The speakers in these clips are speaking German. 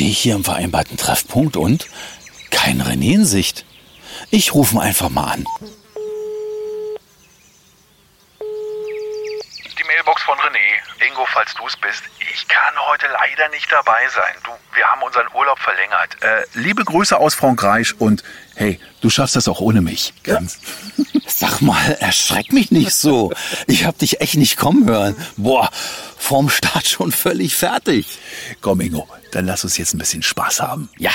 stehe ich hier im vereinbarten Treffpunkt und kein René in Sicht. Ich rufe ihn einfach mal an. Die Mailbox von René. Ingo, falls du es bist. Ich kann heute leider nicht dabei sein. Du, wir haben unseren Urlaub verlängert. Äh, liebe Grüße aus Frankreich und hey, du schaffst das auch ohne mich. Ganz. Sag mal, erschreck mich nicht so. Ich hab dich echt nicht kommen hören. Boah, vorm Start schon völlig fertig. Komm, Ingo, dann lass uns jetzt ein bisschen Spaß haben. Ja.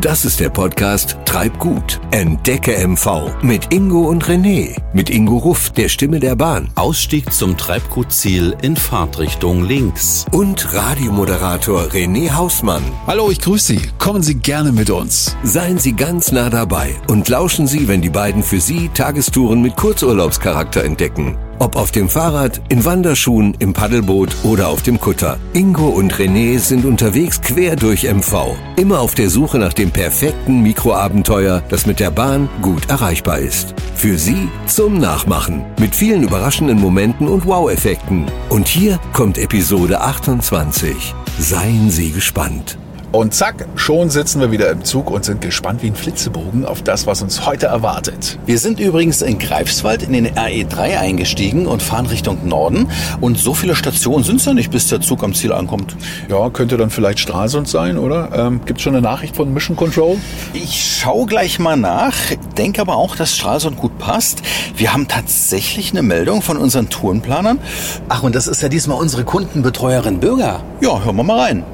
Das ist der Podcast Treib gut. Entdecke MV mit Ingo und René. Mit Ingo Ruff, der Stimme der Bahn. Ausstieg zum Treibgutziel in Fahrtrichtung links. Und Radiomoderator René Hausmann. Hallo, ich grüße Sie. Kommen Sie gerne mit uns. Seien Sie ganz nah dabei und lauschen Sie, wenn die beiden für Sie Tagestouren mit Kurzurlaubscharakter entdecken. Ob auf dem Fahrrad, in Wanderschuhen, im Paddelboot oder auf dem Kutter. Ingo und René sind unterwegs quer durch MV. Immer auf der Suche nach dem perfekten Mikroabenteuer, das mit der Bahn gut erreichbar ist. Für Sie zum Nachmachen. Mit vielen überraschenden Momenten und Wow-Effekten. Und hier kommt Episode 28. Seien Sie gespannt. Und zack, schon sitzen wir wieder im Zug und sind gespannt wie ein Flitzebogen auf das, was uns heute erwartet. Wir sind übrigens in Greifswald in den RE3 eingestiegen und fahren Richtung Norden. Und so viele Stationen sind es ja nicht, bis der Zug am Ziel ankommt. Ja, könnte dann vielleicht Stralsund sein, oder? Ähm, Gibt schon eine Nachricht von Mission Control? Ich schau gleich mal nach, denke aber auch, dass Stralsund gut passt. Wir haben tatsächlich eine Meldung von unseren Tourenplanern. Ach, und das ist ja diesmal unsere Kundenbetreuerin Bürger. Ja, hören wir mal rein.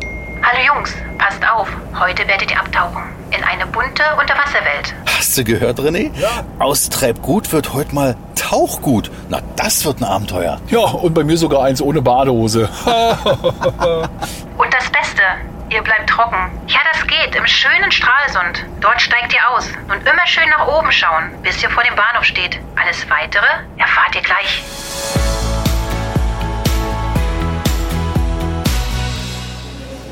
Hallo Jungs, passt auf. Heute werdet ihr abtauchen. In eine bunte Unterwasserwelt. Hast du gehört, René? Ja. Aus Treibgut wird heute mal Tauchgut. Na, das wird ein Abenteuer. Ja, und bei mir sogar eins ohne Badehose. Und das Beste, ihr bleibt trocken. Ja, das geht, im schönen Stralsund. Dort steigt ihr aus. Und immer schön nach oben schauen, bis ihr vor dem Bahnhof steht. Alles Weitere erfahrt ihr gleich.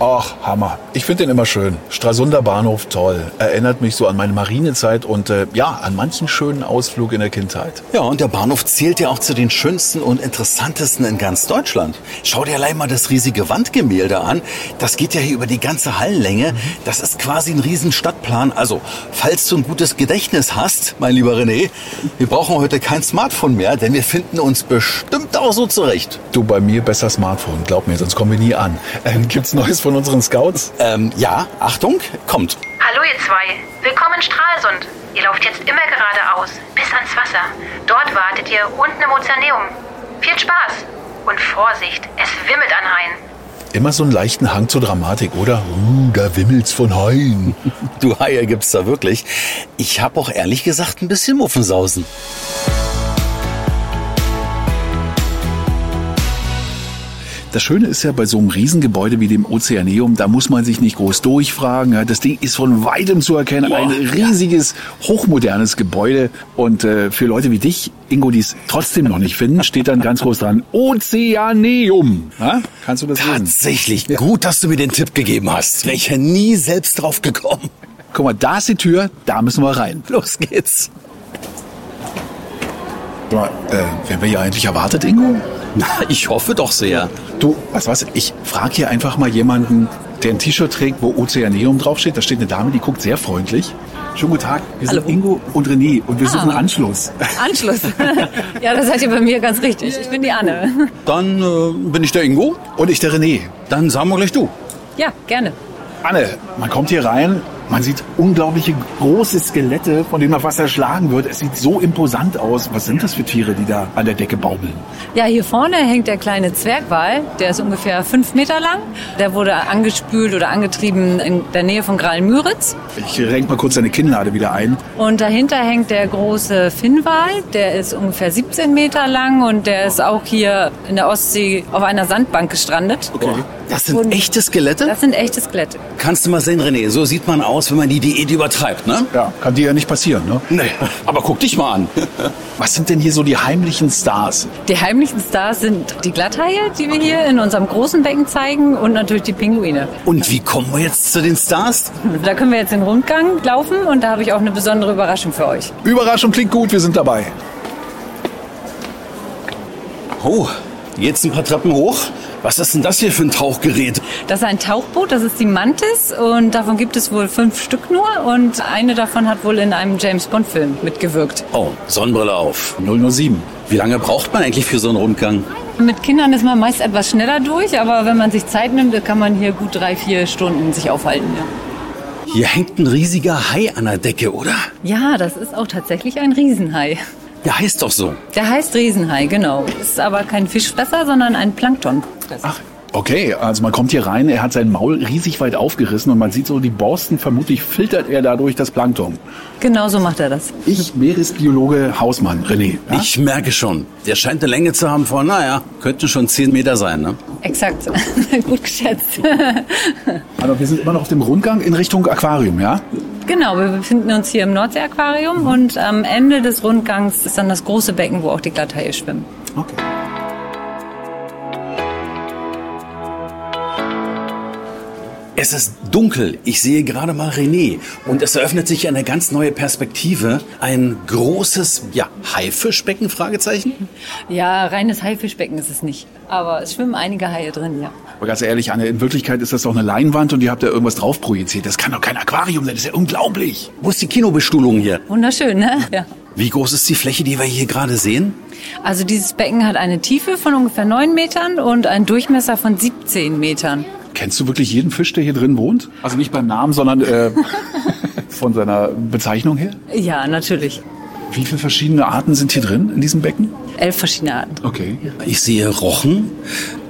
Ach, Hammer. Ich finde den immer schön. Stralsunder Bahnhof, toll. Erinnert mich so an meine Marinezeit und äh, ja, an manchen schönen Ausflug in der Kindheit. Ja, und der Bahnhof zählt ja auch zu den schönsten und interessantesten in ganz Deutschland. Schau dir allein mal das riesige Wandgemälde an. Das geht ja hier über die ganze Hallenlänge. Das ist quasi ein riesen Stadtplan. Also, falls du ein gutes Gedächtnis hast, mein lieber René, wir brauchen heute kein Smartphone mehr, denn wir finden uns bestimmt auch so zurecht. Du, bei mir besser Smartphone, glaub mir, sonst kommen wir nie an. Ähm, gibt's Neues von unseren Scouts? Ähm, ja, Achtung, kommt. Hallo ihr zwei, willkommen in Stralsund. Ihr lauft jetzt immer geradeaus, bis ans Wasser. Dort wartet ihr unten im Ozeaneum. Viel Spaß und Vorsicht, es wimmelt an Haien. Immer so einen leichten Hang zur Dramatik, oder? Uh, da wimmelt's von Haien. Du Haie gibt's da wirklich. Ich hab auch ehrlich gesagt ein bisschen Muffensausen. Das Schöne ist ja bei so einem Riesengebäude wie dem Ozeaneum, da muss man sich nicht groß durchfragen. Das Ding ist von weitem zu erkennen. Ein riesiges, hochmodernes Gebäude. Und äh, für Leute wie dich, Ingo, die es trotzdem noch nicht finden, steht dann ganz groß dran, Ozeaneum. Ja? Kannst du das lesen? Tatsächlich gut, dass du mir den Tipp gegeben hast. Wäre ich ja nie selbst drauf gekommen. Guck mal, da ist die Tür, da müssen wir rein. Los geht's. Sag mal, äh, werden wir hier eigentlich erwartet, Ingo? Na, ich hoffe doch sehr. Du, was was? Ich frage hier einfach mal jemanden, der ein T-Shirt trägt, wo Ozeaneum draufsteht. Da steht eine Dame, die guckt sehr freundlich. Schönen guten Tag. Wir sind Hallo. Ingo und René und wir suchen Anschluss. Anschluss. ja, da seid ihr bei mir ganz richtig. Ich bin die Anne. Dann äh, bin ich der Ingo. Und ich der René. Dann sagen wir gleich du. Ja, gerne. Anne, man kommt hier rein, man sieht unglaubliche große Skelette, von denen man fast erschlagen wird. Es sieht so imposant aus. Was sind das für Tiere, die da an der Decke baumeln? Ja, hier vorne hängt der kleine Zwergwal. Der ist ungefähr fünf Meter lang. Der wurde angespült oder angetrieben in der Nähe von Graal-Müritz. Ich renk mal kurz seine Kinnlade wieder ein. Und dahinter hängt der große Finnwal. Der ist ungefähr 17 Meter lang und der ist auch hier in der Ostsee auf einer Sandbank gestrandet. Okay. Das sind Und- echte Skelette? Das sind echte Skelette. Kannst du mal sehen, René. So sieht man aus, wenn man die Diät übertreibt, ne? Ja, kann dir ja nicht passieren, ne? Nee, aber guck dich mal an. Was sind denn hier so die heimlichen Stars? Die heimlichen Stars sind die Glatthaie, die wir hier in unserem großen Becken zeigen und natürlich die Pinguine. Und wie kommen wir jetzt zu den Stars? Da können wir jetzt den Rundgang laufen und da habe ich auch eine besondere Überraschung für euch. Überraschung klingt gut, wir sind dabei. Oh, jetzt ein paar Treppen hoch. Was ist denn das hier für ein Tauchgerät? Das ist ein Tauchboot, das ist die Mantis und davon gibt es wohl fünf Stück nur und eine davon hat wohl in einem James Bond Film mitgewirkt. Oh, Sonnenbrille auf. 007. Wie lange braucht man eigentlich für so einen Rundgang? Mit Kindern ist man meist etwas schneller durch, aber wenn man sich Zeit nimmt, kann man hier gut drei, vier Stunden sich aufhalten. Ja. Hier hängt ein riesiger Hai an der Decke, oder? Ja, das ist auch tatsächlich ein Riesenhai. Der heißt doch so. Der heißt Riesenhai, genau. Ist aber kein Fischfresser, sondern ein Plankton. Ach, okay. Also man kommt hier rein, er hat sein Maul riesig weit aufgerissen und man sieht so die Borsten. Vermutlich filtert er dadurch das Plankton. Genau so macht er das. Ich, Meeresbiologe Hausmann, René. Ja? Ich merke schon. Der scheint eine Länge zu haben von, naja, könnten schon 10 Meter sein, ne? Exakt. Gut geschätzt. Aber wir sind immer noch auf dem Rundgang in Richtung Aquarium, ja? Genau, wir befinden uns hier im Nordseeaquarium und am Ende des Rundgangs ist dann das große Becken, wo auch die Glatthaie schwimmen. Okay. Es ist dunkel. Ich sehe gerade mal René. Und es eröffnet sich eine ganz neue Perspektive. Ein großes, ja, Haifischbecken, Fragezeichen? Ja, reines Haifischbecken ist es nicht. Aber es schwimmen einige Haie drin, ja. Aber ganz ehrlich, Anne, in Wirklichkeit ist das doch eine Leinwand und ihr habt da irgendwas drauf projiziert. Das kann doch kein Aquarium sein. Das ist ja unglaublich. Wo ist die Kinobestuhlung hier? Wunderschön, ne? Ja. Wie groß ist die Fläche, die wir hier gerade sehen? Also dieses Becken hat eine Tiefe von ungefähr 9 Metern und einen Durchmesser von 17 Metern. Kennst du wirklich jeden Fisch, der hier drin wohnt? Also nicht beim Namen, sondern äh, von seiner Bezeichnung her? Ja, natürlich. Wie viele verschiedene Arten sind hier drin in diesem Becken? Elf verschiedene Arten. Okay. Ich sehe Rochen,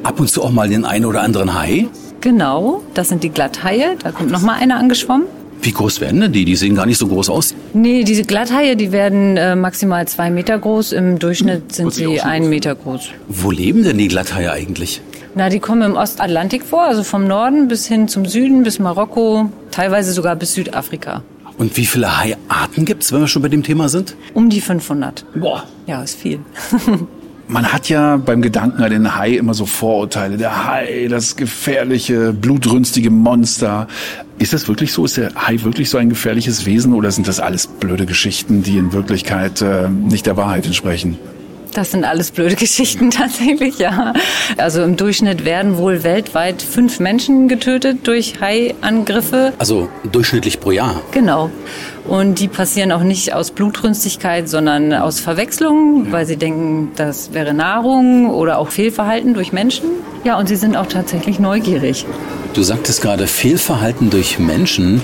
ab und zu auch mal den einen oder anderen Hai. Genau, das sind die Glatthaie. Da kommt noch mal einer angeschwommen. Wie groß werden denn die? Die sehen gar nicht so groß aus. Nee, diese Glatthaie, die werden äh, maximal zwei Meter groß. Im Durchschnitt sind sich auch sie einen. Meter groß. Wo leben denn die Glatthaie eigentlich? Na, die kommen im Ostatlantik vor, also vom Norden bis hin zum Süden, bis Marokko, teilweise sogar bis Südafrika. Und wie viele Haiarten gibt's, wenn wir schon bei dem Thema sind? Um die 500. Boah. Ja, ist viel. Man hat ja beim Gedanken an den Hai immer so Vorurteile. Der Hai, das gefährliche, blutrünstige Monster. Ist das wirklich so? Ist der Hai wirklich so ein gefährliches Wesen oder sind das alles blöde Geschichten, die in Wirklichkeit äh, nicht der Wahrheit entsprechen? Das sind alles blöde Geschichten tatsächlich, ja. Also im Durchschnitt werden wohl weltweit fünf Menschen getötet durch Haiangriffe. Also durchschnittlich pro Jahr. Genau. Und die passieren auch nicht aus Blutrünstigkeit, sondern aus Verwechslung, weil sie denken, das wäre Nahrung oder auch Fehlverhalten durch Menschen. Ja, und sie sind auch tatsächlich neugierig. Du sagtest gerade Fehlverhalten durch Menschen.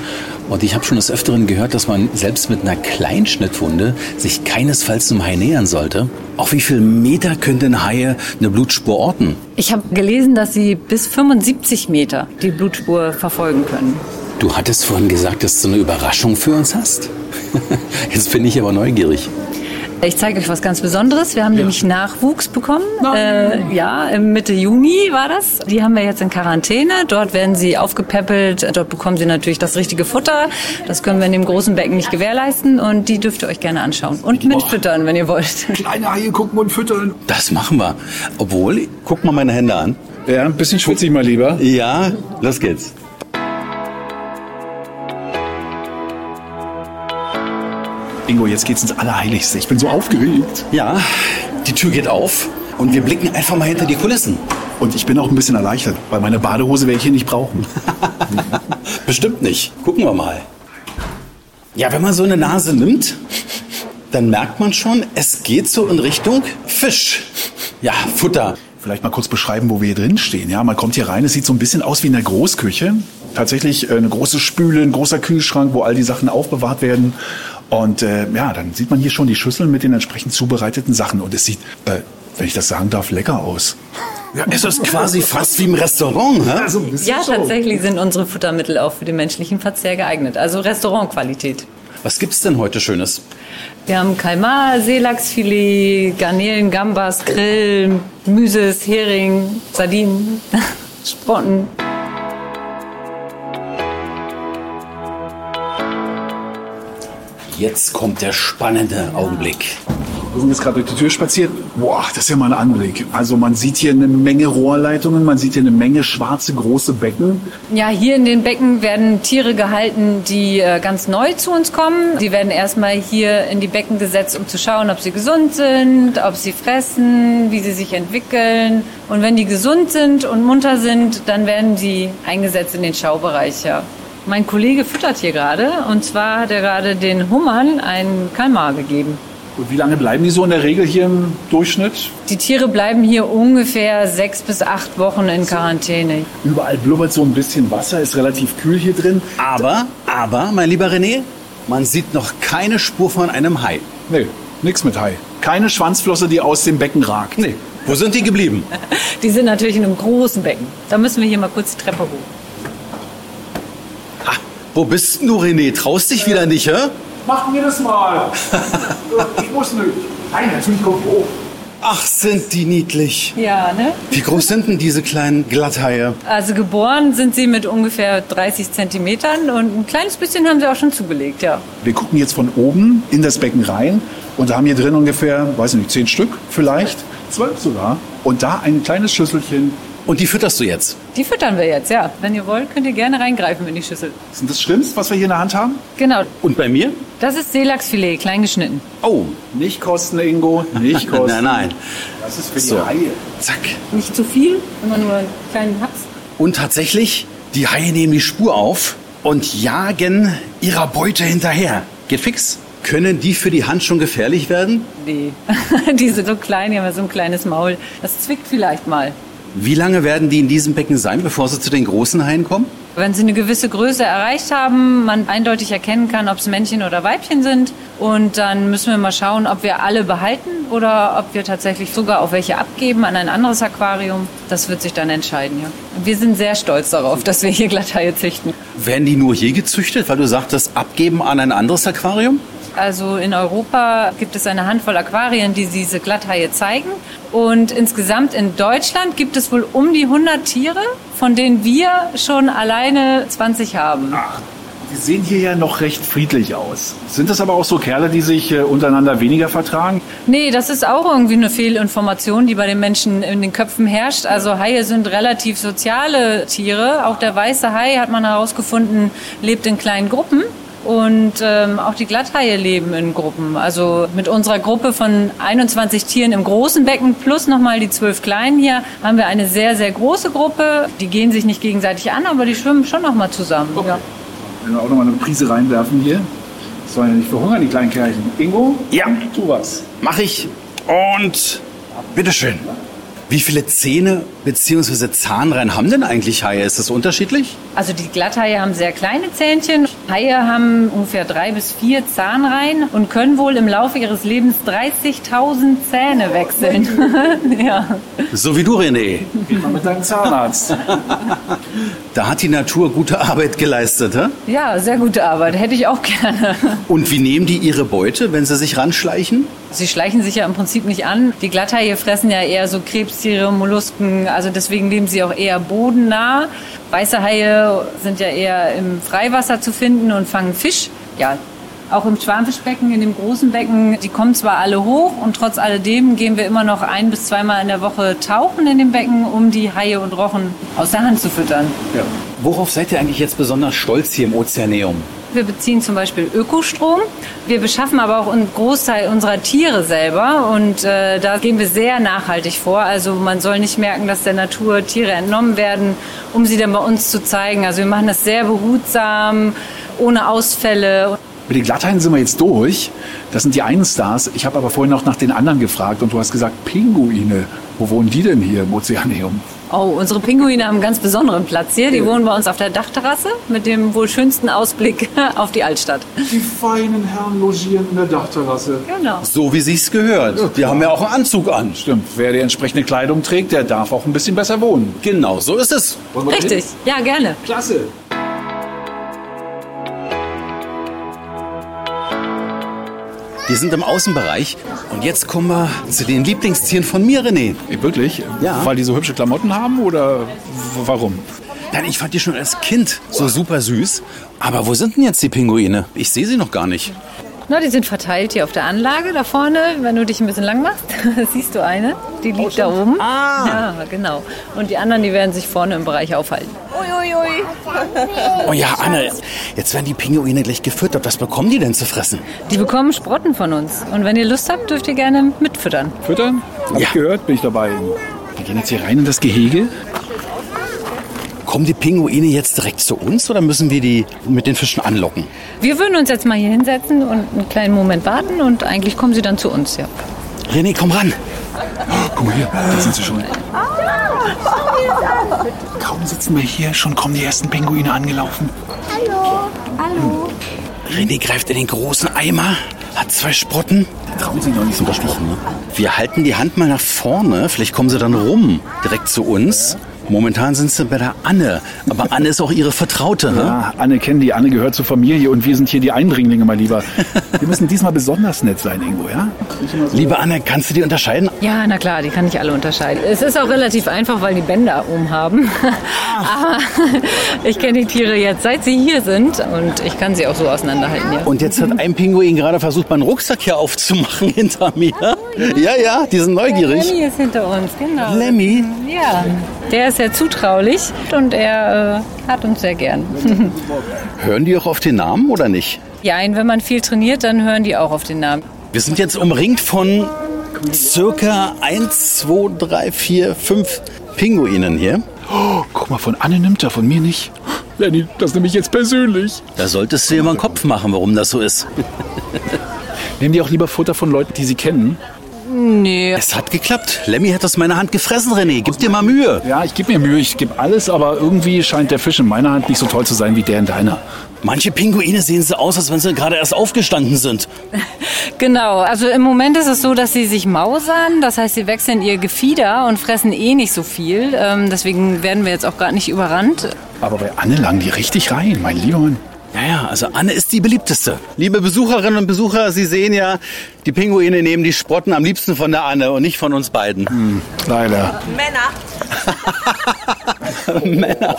Und ich habe schon des Öfteren gehört, dass man selbst mit einer Kleinschnittwunde sich keinesfalls zum Hai nähern sollte. Auf wie viel Meter können denn Haie eine Blutspur orten? Ich habe gelesen, dass sie bis 75 Meter die Blutspur verfolgen können. Du hattest vorhin gesagt, dass du eine Überraschung für uns hast. Jetzt bin ich aber neugierig. Ich zeige euch was ganz Besonderes. Wir haben nämlich Nachwuchs bekommen. Äh, ja, im Mitte Juni war das. Die haben wir jetzt in Quarantäne. Dort werden sie aufgepäppelt. Dort bekommen sie natürlich das richtige Futter. Das können wir in dem großen Becken nicht gewährleisten. Und die dürft ihr euch gerne anschauen. Und mitfüttern, wenn ihr wollt. Kleine Haie gucken und füttern. Das machen wir. Obwohl, guck mal meine Hände an. Ja, ein bisschen schwitzig mal lieber. Ja, los geht's. Ingo, jetzt geht's ins Allerheiligste. Ich bin so aufgeregt. Ja, die Tür geht auf und wir blicken einfach mal hinter die Kulissen. Und ich bin auch ein bisschen erleichtert, weil meine Badehose werde ich hier nicht brauchen. Bestimmt nicht. Gucken wir mal. Ja, wenn man so eine Nase nimmt, dann merkt man schon, es geht so in Richtung Fisch. Ja, Futter. Vielleicht mal kurz beschreiben, wo wir hier drin stehen. Ja, man kommt hier rein, es sieht so ein bisschen aus wie in der Großküche. Tatsächlich äh, eine große Spüle, ein großer Kühlschrank, wo all die Sachen aufbewahrt werden. Und äh, ja, dann sieht man hier schon die Schüsseln mit den entsprechend zubereiteten Sachen. Und es sieht, äh, wenn ich das sagen darf, lecker aus. Ja, es ist quasi fast wie im Restaurant, hä? Also, Ja, so. tatsächlich sind unsere Futtermittel auch für den menschlichen Verzehr geeignet. Also Restaurantqualität. Was gibt's denn heute Schönes? Wir haben Kalmar, Seelachsfilet, Garnelen, Gambas, Grill, Gemüses, Hering, Sardinen, Sprotten. Jetzt kommt der spannende Augenblick. Wir sind jetzt gerade durch die Tür spaziert. Boah, das ist ja mal ein Anblick. Also man sieht hier eine Menge Rohrleitungen, man sieht hier eine Menge schwarze große Becken. Ja, hier in den Becken werden Tiere gehalten, die äh, ganz neu zu uns kommen. Die werden erstmal hier in die Becken gesetzt, um zu schauen, ob sie gesund sind, ob sie fressen, wie sie sich entwickeln. Und wenn die gesund sind und munter sind, dann werden sie eingesetzt in den Schaubereich. Ja. Mein Kollege füttert hier gerade und zwar hat er gerade den Hummern einen Kalmar gegeben. Und wie lange bleiben die so in der Regel hier im Durchschnitt? Die Tiere bleiben hier ungefähr sechs bis acht Wochen in Quarantäne. Überall blubbert so ein bisschen Wasser, ist relativ kühl hier drin. Aber, aber, mein lieber René, man sieht noch keine Spur von einem Hai. Nee, nix mit Hai. Keine Schwanzflosse, die aus dem Becken ragt. Nee. Wo sind die geblieben? Die sind natürlich in einem großen Becken. Da müssen wir hier mal kurz die Treppe hoch. Wo bist denn du, René? Traust dich wieder nicht, hä? Machen wir das mal. ich muss nicht. Nein, natürlich kommt hoch. Ach, sind die niedlich. Ja, ne? Wie groß sind denn diese kleinen Glatthaie? Also geboren sind sie mit ungefähr 30 Zentimetern und ein kleines bisschen haben sie auch schon zugelegt, ja. Wir gucken jetzt von oben in das Becken rein und haben hier drin ungefähr, weiß ich nicht, zehn Stück vielleicht, zwölf sogar. Und da ein kleines Schüsselchen. Und die fütterst du jetzt? Die füttern wir jetzt, ja. Wenn ihr wollt, könnt ihr gerne reingreifen in die Schüssel. Sind das Schrimps, was wir hier in der Hand haben? Genau. Und bei mir? Das ist Seelachsfilet, klein geschnitten. Oh, Nicht kosten, Ingo, nicht kosten. nein, nein. Das ist für So. die Haie. Zack. Nicht zu viel, immer nur einen kleinen Haps. Und tatsächlich, die Haie nehmen die Spur auf und jagen ihrer Beute hinterher. Geht fix. Können die für die Hand schon gefährlich werden? Nee. die sind so klein, die haben ja so ein kleines Maul. Das zwickt vielleicht mal. Wie lange werden die in diesem Becken sein, bevor sie zu den großen Haien kommen? Wenn sie eine gewisse Größe erreicht haben, man eindeutig erkennen kann, ob es Männchen oder Weibchen sind. Und dann müssen wir mal schauen, ob wir alle behalten oder ob wir tatsächlich sogar auch welche abgeben an ein anderes Aquarium. Das wird sich dann entscheiden, ja. Wir sind sehr stolz darauf, dass wir hier Glatthaie züchten. Werden die nur hier gezüchtet, weil du sagtest, abgeben an ein anderes Aquarium? Also in Europa gibt es eine Handvoll Aquarien, die diese Glatthaie zeigen. Und insgesamt in Deutschland gibt es wohl um die 100 Tiere, von denen wir schon alleine 20 haben. Die sehen hier ja noch recht friedlich aus. Sind das aber auch so Kerle, die sich äh, untereinander weniger vertragen? Nee, das ist auch irgendwie eine Fehlinformation, die bei den Menschen in den Köpfen herrscht. Also Haie sind relativ soziale Tiere. Auch der weiße Hai, hat man herausgefunden, lebt in kleinen Gruppen. Und ähm, auch die Glatthaie leben in Gruppen. Also mit unserer Gruppe von 21 Tieren im großen Becken plus nochmal die zwölf kleinen hier haben wir eine sehr, sehr große Gruppe. Die gehen sich nicht gegenseitig an, aber die schwimmen schon nochmal zusammen. Ja. Wenn wir auch noch mal eine Prise reinwerfen hier. Sollen ja nicht verhungern, die kleinen Kerlchen. Ingo? Ja. Tu was. Mach ich. Und bitteschön. Wie viele Zähne bzw. Zahnreihen haben denn eigentlich Haie? Ist das unterschiedlich? Also die Glatthaie haben sehr kleine Zähnchen. Haie haben ungefähr drei bis vier Zahnreihen und können wohl im Laufe ihres Lebens 30.000 Zähne wechseln. ja. So wie du, René. Geh mal mit deinem Zahnarzt. Da hat die Natur gute Arbeit geleistet. Hä? ja, sehr gute Arbeit. Hätte ich auch gerne. Und wie nehmen die ihre Beute, wenn sie sich ranschleichen? Sie schleichen sich ja im Prinzip nicht an. Die Glatthaie fressen ja eher so Krebstiere, Mollusken. Also deswegen leben sie auch eher bodennah. Weiße Haie sind ja eher im Freiwasser zu finden und fangen Fisch. Ja, auch im Schwarmfischbecken, in dem großen Becken, die kommen zwar alle hoch und trotz alledem gehen wir immer noch ein bis zweimal in der Woche tauchen in dem Becken, um die Haie und Rochen aus der Hand zu füttern. Ja. Worauf seid ihr eigentlich jetzt besonders stolz hier im Ozeaneum? Wir beziehen zum Beispiel Ökostrom. Wir beschaffen aber auch einen Großteil unserer Tiere selber und äh, da gehen wir sehr nachhaltig vor. Also man soll nicht merken, dass der Natur Tiere entnommen werden, um sie dann bei uns zu zeigen. Also wir machen das sehr behutsam, ohne Ausfälle. Mit den Glatthaien sind wir jetzt durch. Das sind die einen Stars. Ich habe aber vorhin noch nach den anderen gefragt und du hast gesagt, Pinguine. Wo wohnen die denn hier im Ozeaneum? Oh, unsere Pinguine haben einen ganz besonderen Platz hier. Die wohnen bei uns auf der Dachterrasse mit dem wohl schönsten Ausblick auf die Altstadt. Die feinen Herren logieren in der Dachterrasse. Genau. So wie sich's gehört. Wir haben ja auch einen Anzug an. Stimmt, wer die entsprechende Kleidung trägt, der darf auch ein bisschen besser wohnen. Genau, so ist es. Richtig. hin? Ja, gerne. Klasse. Wir sind im Außenbereich und jetzt kommen wir zu den Lieblingstieren von mir, René. Wirklich? Ja. Weil die so hübsche Klamotten haben oder warum? Nein, ich fand die schon als Kind so super süß. Aber wo sind denn jetzt die Pinguine? Ich sehe sie noch gar nicht. Na, die sind verteilt hier auf der Anlage da vorne. Wenn du dich ein bisschen lang machst, siehst du eine. Die liegt da oben. Ah. Ja, genau. Und die anderen, die werden sich vorne im Bereich aufhalten. Oh ja, Anne, jetzt werden die Pinguine gleich gefüttert. Was bekommen die denn zu fressen? Die bekommen Sprotten von uns. Und wenn ihr Lust habt, dürft ihr gerne mitfüttern. Füttern? Hab Ja. ich gehört, bin ich dabei. Wir gehen jetzt hier rein in das Gehege. Kommen die Pinguine jetzt direkt zu uns oder müssen wir die mit den Fischen anlocken? Wir würden uns jetzt mal hier hinsetzen und einen kleinen Moment warten und eigentlich kommen sie dann zu uns, ja. René, komm ran. Guck mal hier, da sind sie schon. Kaum sitzen wir hier, schon kommen die ersten Pinguine angelaufen. René greift in den großen Eimer, hat zwei Sprotten. Trauen sich noch nicht so richtig. ne? Wir halten die Hand mal nach vorne, vielleicht kommen sie dann rum, direkt zu uns. Momentan sind sie bei der Anne, aber Anne ist auch ihre Vertraute. Ne? Ja, Anne kennen die, Anne gehört zur Familie und wir sind hier die Eindringlinge, mein Lieber. Wir müssen diesmal besonders nett sein, Ingo, ja? Liebe Anne, kannst du die unterscheiden? Ja, na klar, die kann ich alle unterscheiden. Es ist auch relativ einfach, weil die Bänder oben haben. Aber ich kenne die Tiere jetzt, seit sie hier sind und ich kann sie auch so auseinanderhalten, ja. Und jetzt hat ein Pinguin gerade versucht, meinen Rucksack hier aufzumachen hinter mir. Ja, ja, die sind neugierig. Lemmy ist hinter uns, genau. Lemmy? Ja, der ist sehr zutraulich und er äh, hat uns sehr gern. Hören die auch auf den Namen oder nicht? Ja, und wenn man viel trainiert, dann hören die auch auf den Namen. Wir sind jetzt umringt von circa 1, 2, 3, 4, 5 Pinguinen hier. Oh, guck mal, von Anne nimmt er, von mir nicht. Lenny, das nehme ich jetzt persönlich. Da solltest du dir mal einen Kopf machen, warum das so ist. Nehmen die auch lieber Futter von Leuten, die sie kennen? Nee. Es hat geklappt. Lemmy hat aus meiner Hand gefressen, René. Gib dir mal Mühe. Ja, ich gebe mir Mühe, ich gebe alles, aber irgendwie scheint der Fisch in meiner Hand nicht so toll zu sein wie der in deiner. Manche Pinguine sehen so aus, als wenn sie gerade erst aufgestanden sind. Genau, also im Moment ist es so, dass sie sich mausern, das heißt, sie wechseln ihr Gefieder und fressen eh nicht so viel. Ähm, deswegen werden wir jetzt auch gerade nicht überrannt. Aber bei Anne lagen die richtig rein, mein lieber Mann. Ja, ja, also Anne ist die beliebteste. Liebe Besucherinnen und Besucher, Sie sehen ja, die Pinguine nehmen die Sprotten am liebsten von der Anne und nicht von uns beiden. Leider. Männer.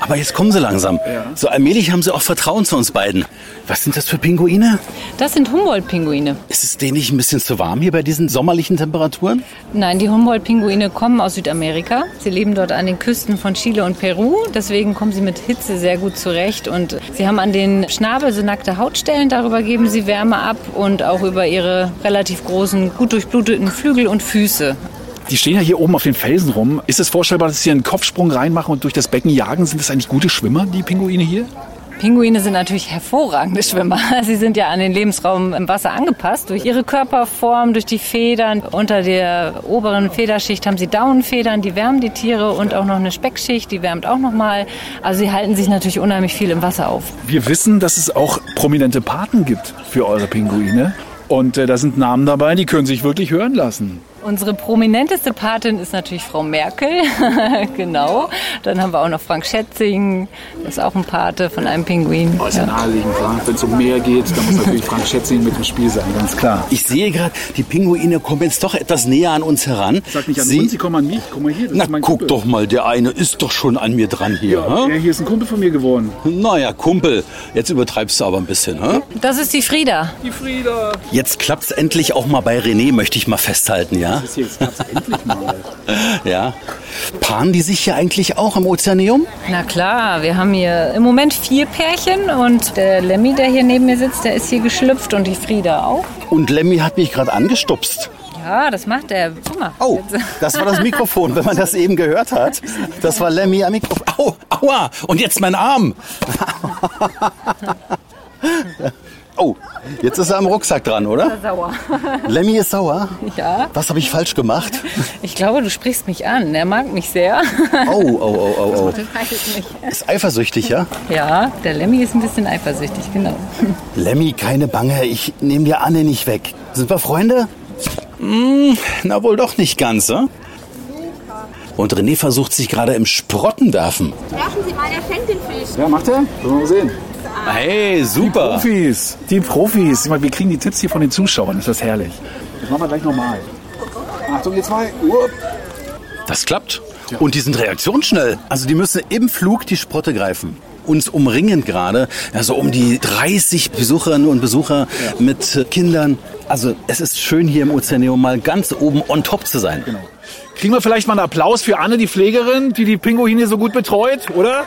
Aber jetzt kommen sie langsam. So allmählich haben sie auch Vertrauen zu uns beiden. Was sind das für Pinguine? Das sind Humboldt-Pinguine. Ist es denen nicht ein bisschen zu warm hier bei diesen sommerlichen Temperaturen? Nein, die Humboldt-Pinguine kommen aus Südamerika. Sie leben dort an den Küsten von Chile und Peru. Deswegen kommen sie mit Hitze sehr gut zurecht. Und sie haben an den Schnabel so nackte Hautstellen. Darüber geben sie Wärme ab und auch über ihre relativ großen, gut durchbluteten Flügel und Füße. Die stehen ja hier oben auf den Felsen rum. Ist es vorstellbar, dass sie einen Kopfsprung reinmachen und durch das Becken jagen? Sind das eigentlich gute Schwimmer, die Pinguine hier? Pinguine sind natürlich hervorragende Schwimmer. Sie sind ja an den Lebensraum im Wasser angepasst. Durch ihre Körperform, durch die Federn. Unter der oberen Federschicht haben sie Daunenfedern, die wärmen die Tiere und auch noch eine Speckschicht, die wärmt auch nochmal. Also sie halten sich natürlich unheimlich viel im Wasser auf. Wir wissen, dass es auch prominente Paten gibt für eure Pinguine. Und äh, da sind Namen dabei, die können sich wirklich hören lassen. Unsere prominenteste Patin ist natürlich Frau Merkel, genau. Dann haben wir auch noch Frank Schätzing, das ist auch ein Pate von einem Pinguin. Oh, ist ja naheliegend, Wenn es um Meer geht, dann muss natürlich Frank Schätzing mit im Spiel sein, ganz klar. Ich sehe gerade, die Pinguine kommen jetzt doch etwas näher an uns heran. Sag nicht an Sie, uns, sie kommen an mich. Guck mal hier, das na, ist mein guck Kumpel. doch mal, der eine ist doch schon an mir dran hier. Ja, der hier ist ein Kumpel von mir geworden. Naja, Kumpel, jetzt übertreibst du aber ein bisschen. Hä? Das ist die Frieda. Die Frieda. Jetzt klappt's endlich auch mal bei René, möchte ich mal festhalten, ja? Das hier, jetzt klappt's endlich mal. Ja. Paaren die sich hier eigentlich auch im Ozeaneum? Na klar, wir haben hier im Moment vier Pärchen und der Lemmy, der hier neben mir sitzt, der ist hier geschlüpft und die Frieda auch. Und Lemmy hat mich gerade angestupst. Ja, das macht er. Guck mal. Oh, das war das Mikrofon, wenn man das eben gehört hat. Das war Lemmy am Mikrofon. Au, aua, und jetzt mein Arm. Oh, jetzt ist er am Rucksack dran, oder? Sauer. Lemmy ist sauer. Ja, Was habe ich falsch gemacht? ich glaube, du sprichst mich an. Er mag mich sehr. Oh, oh, oh, oh, oh. Nicht. Ist eifersüchtig, ja? Ja, der Lemmy ist ein bisschen eifersüchtig, genau. Lemmy, keine Bange, ich nehme dir Anne nicht weg. Sind wir Freunde? Hm, na wohl doch nicht ganz, ne? Und René versucht sich gerade im Sprottenwerfen. Werfen Sie mal, der fängt den Fisch. Ja, macht er? Wollen wir mal sehen. Hey, super. Profis, die Profis. Ich meine, wir kriegen die Tipps hier von den Zuschauern. Ist das herrlich. Das machen wir gleich nochmal. Achtung, ihr zwei. Upp. Das klappt. Und die sind reaktionsschnell. Also die müssen im Flug die Sprotte greifen. uns umringen gerade. Also um die 30 Besucherinnen und Besucher mit äh, Kindern. Also es ist schön hier im Ozeaneum mal ganz oben on top zu sein. Genau. Kriegen wir vielleicht mal einen Applaus für Anne, die Pflegerin, die die Pinguine so gut betreut, oder?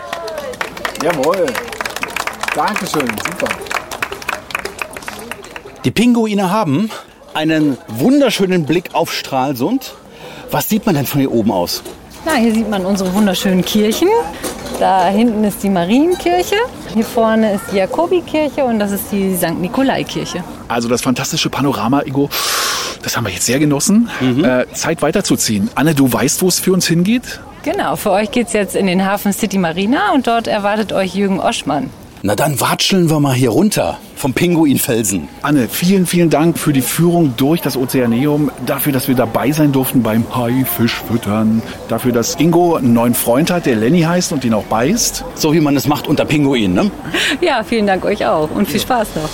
Jawohl. Dankeschön, super. Die Pinguine haben einen wunderschönen Blick auf Stralsund. Was sieht man denn von hier oben aus? Na, hier sieht man unsere wunderschönen Kirchen. Da hinten ist die Marienkirche, hier vorne ist die Jakobikirche und das ist die St. Nikolai-Kirche. Also das fantastische Panorama, Igo, das haben wir jetzt sehr genossen. Äh, Zeit weiterzuziehen. Anne, du weißt, wo es für uns hingeht? Genau, für euch geht's jetzt in den Hafen City Marina und dort erwartet euch Jürgen Oschmann. Na dann watscheln wir mal hier runter vom Pinguinfelsen. Anne, vielen, vielen Dank für die Führung durch das Ozeaneum, dafür, dass wir dabei sein durften beim Haifischfüttern, dafür, dass Ingo einen neuen Freund hat, der Lenny heißt und den auch beißt. So wie man es macht unter Pinguinen, ne? Ja, vielen Dank euch auch und viel Spaß noch.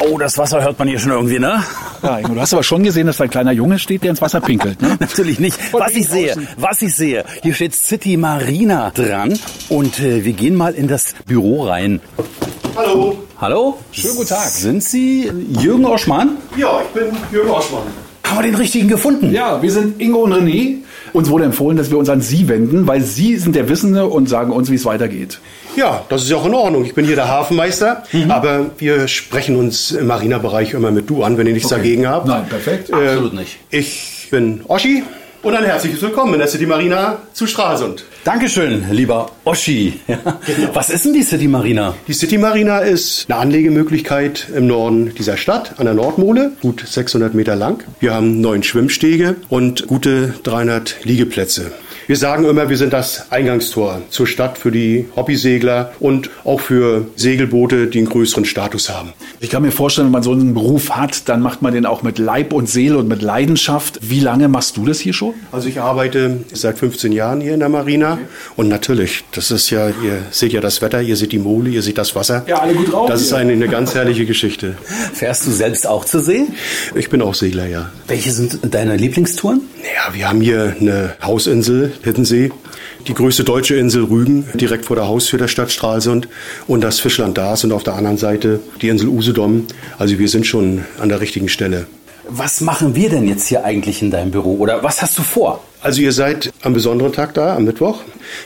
Oh, das Wasser hört man hier schon irgendwie, ne? Ingo, du hast aber schon gesehen, dass da ein kleiner Junge steht, der ins Wasser pinkelt. Ne? Natürlich nicht. Was ich sehe, was ich sehe, hier steht City Marina dran und äh, wir gehen mal in das Büro rein. Hallo. Hallo? Schönen guten Tag. Sind Sie Jürgen Oschmann? Ja, ich bin Jürgen Oschmann. Haben wir den richtigen gefunden? Ja, wir sind Ingo und René. Uns wurde empfohlen, dass wir uns an Sie wenden, weil Sie sind der Wissende und sagen uns, wie es weitergeht. Ja, das ist ja auch in Ordnung. Ich bin hier der Hafenmeister, aber wir sprechen uns im Marina-Bereich immer mit Du an, wenn ihr nichts dagegen habt. Nein, perfekt. Äh, Absolut nicht. Ich bin Oschi und ein herzliches Willkommen in der City Marina zu Stralsund. Dankeschön, lieber Oschi. Ja. Was ist denn die City Marina? Die City Marina ist eine Anlegemöglichkeit im Norden dieser Stadt, an der Nordmole, gut 600 Meter lang. Wir haben neun Schwimmstege und gute 300 Liegeplätze. Wir sagen immer, wir sind das Eingangstor zur Stadt für die Hobbysegler und auch für Segelboote, die einen größeren Status haben. Ich kann mir vorstellen, wenn man so einen Beruf hat, dann macht man den auch mit Leib und Seele und mit Leidenschaft. Wie lange machst du das hier schon? Also ich arbeite seit 15 Jahren hier in der Marina und natürlich, das ist ja, ihr seht ja das Wetter, ihr seht die Mole, ihr seht das Wasser. Ja, alle gut drauf Das ist eine, eine ganz herrliche Geschichte. Fährst du selbst auch zur See? Ich bin auch Segler, ja. Welche sind deine Lieblingstouren? Ja, wir haben hier eine Hausinsel, Hiddensee, die größte deutsche Insel Rügen, direkt vor der Haustür der Stadt Stralsund und das Fischland Dars und auf der anderen Seite die Insel Usedom. Also wir sind schon an der richtigen Stelle. Was machen wir denn jetzt hier eigentlich in deinem Büro? Oder was hast du vor? Also ihr seid am besonderen Tag da, am Mittwoch.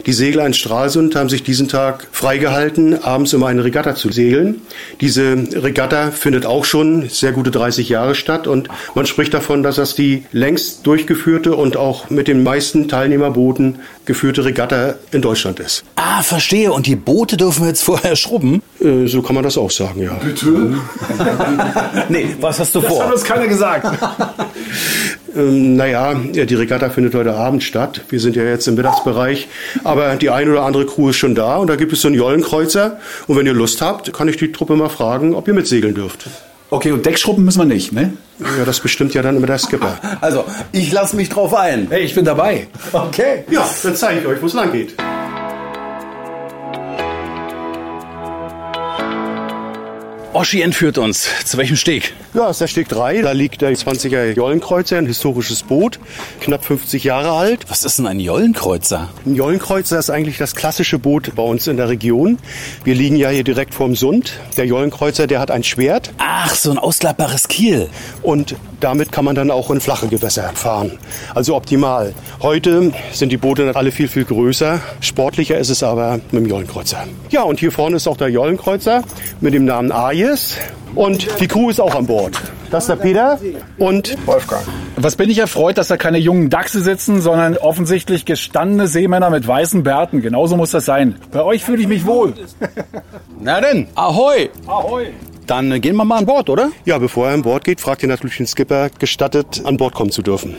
Die Segler in Stralsund haben sich diesen Tag freigehalten, abends immer eine Regatta zu segeln. Diese Regatta findet auch schon sehr gute 30 Jahre statt und man spricht davon, dass das die längst durchgeführte und auch mit den meisten Teilnehmerbooten geführte Regatta in Deutschland ist. Ah, verstehe. Und die Boote dürfen wir jetzt vorher schrubben? Äh, so kann man das auch sagen, ja. Bitte? Nee, was hast du Das hat vor? uns keiner gesagt. Ähm, naja, ja, die Regatta findet heute Abend statt. Wir sind ja jetzt im Mittagsbereich. Aber die ein oder andere Crew ist schon da und da gibt es so einen Jollenkreuzer. Und wenn ihr Lust habt, kann ich die Truppe mal fragen, ob ihr mitsegeln dürft. Okay, und Deckschruppen müssen wir nicht, ne? Ja, das bestimmt ja dann immer der Skipper. Also, ich lasse mich drauf ein. Hey, ich bin dabei. Okay. Ja, dann zeige ich euch, wo es lang geht. Oschi entführt uns. Zu welchem Steg? Ja, das ist der Steg 3. Da liegt der 20er Jollenkreuzer, ein historisches Boot, knapp 50 Jahre alt. Was ist denn ein Jollenkreuzer? Ein Jollenkreuzer ist eigentlich das klassische Boot bei uns in der Region. Wir liegen ja hier direkt vorm Sund. Der Jollenkreuzer, der hat ein Schwert Ach, so ein ausklappbares Kiel. und damit kann man dann auch in flache Gewässer fahren. Also optimal. Heute sind die Boote alle viel, viel größer. Sportlicher ist es aber mit dem Jollenkreuzer. Ja, und hier vorne ist auch der Jollenkreuzer mit dem Namen Ayes. Und die Crew ist auch an Bord. Das ist der Peter und Wolfgang. Was bin ich erfreut, dass da keine jungen Dachse sitzen, sondern offensichtlich gestandene Seemänner mit weißen Bärten. Genauso muss das sein. Bei euch fühle ich mich wohl. Na denn, ahoi. Ahoi. Dann gehen wir mal an Bord, oder? Ja, bevor er an Bord geht, fragt ihr natürlich den Skipper, gestattet, an Bord kommen zu dürfen.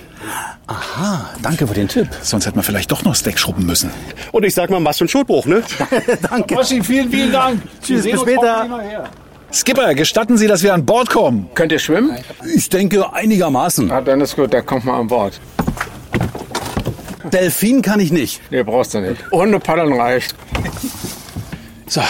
Aha, danke für den Tipp. Sonst hätten wir vielleicht doch noch das Deck schrubben müssen. Und ich sag mal Mast- und Schotbruch, ne? danke. Oschi, vielen, vielen Dank. Tschüss, Wir sehen bis uns später. Skipper, gestatten Sie, dass wir an Bord kommen? Könnt ihr schwimmen? Ich denke einigermaßen. Ah, dann ist gut, dann kommt mal an Bord. Delfin kann ich nicht. Nee, brauchst du nicht. Ohne Paddeln reicht. So,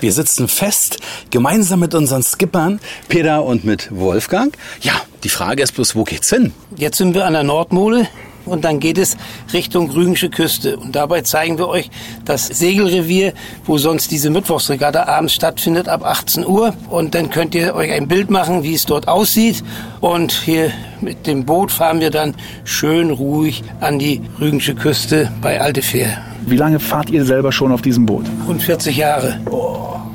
wir sitzen fest, gemeinsam mit unseren Skippern, Peter und mit Wolfgang. Ja, die Frage ist bloß, wo geht's hin? Jetzt sind wir an der Nordmole. Und dann geht es Richtung Rügensche Küste. Und dabei zeigen wir euch das Segelrevier, wo sonst diese Mittwochsregatta abends stattfindet ab 18 Uhr. Und dann könnt ihr euch ein Bild machen, wie es dort aussieht. Und hier mit dem Boot fahren wir dann schön ruhig an die Rügensche Küste bei Altefehr. Wie lange fahrt ihr selber schon auf diesem Boot? Rund 40 Jahre.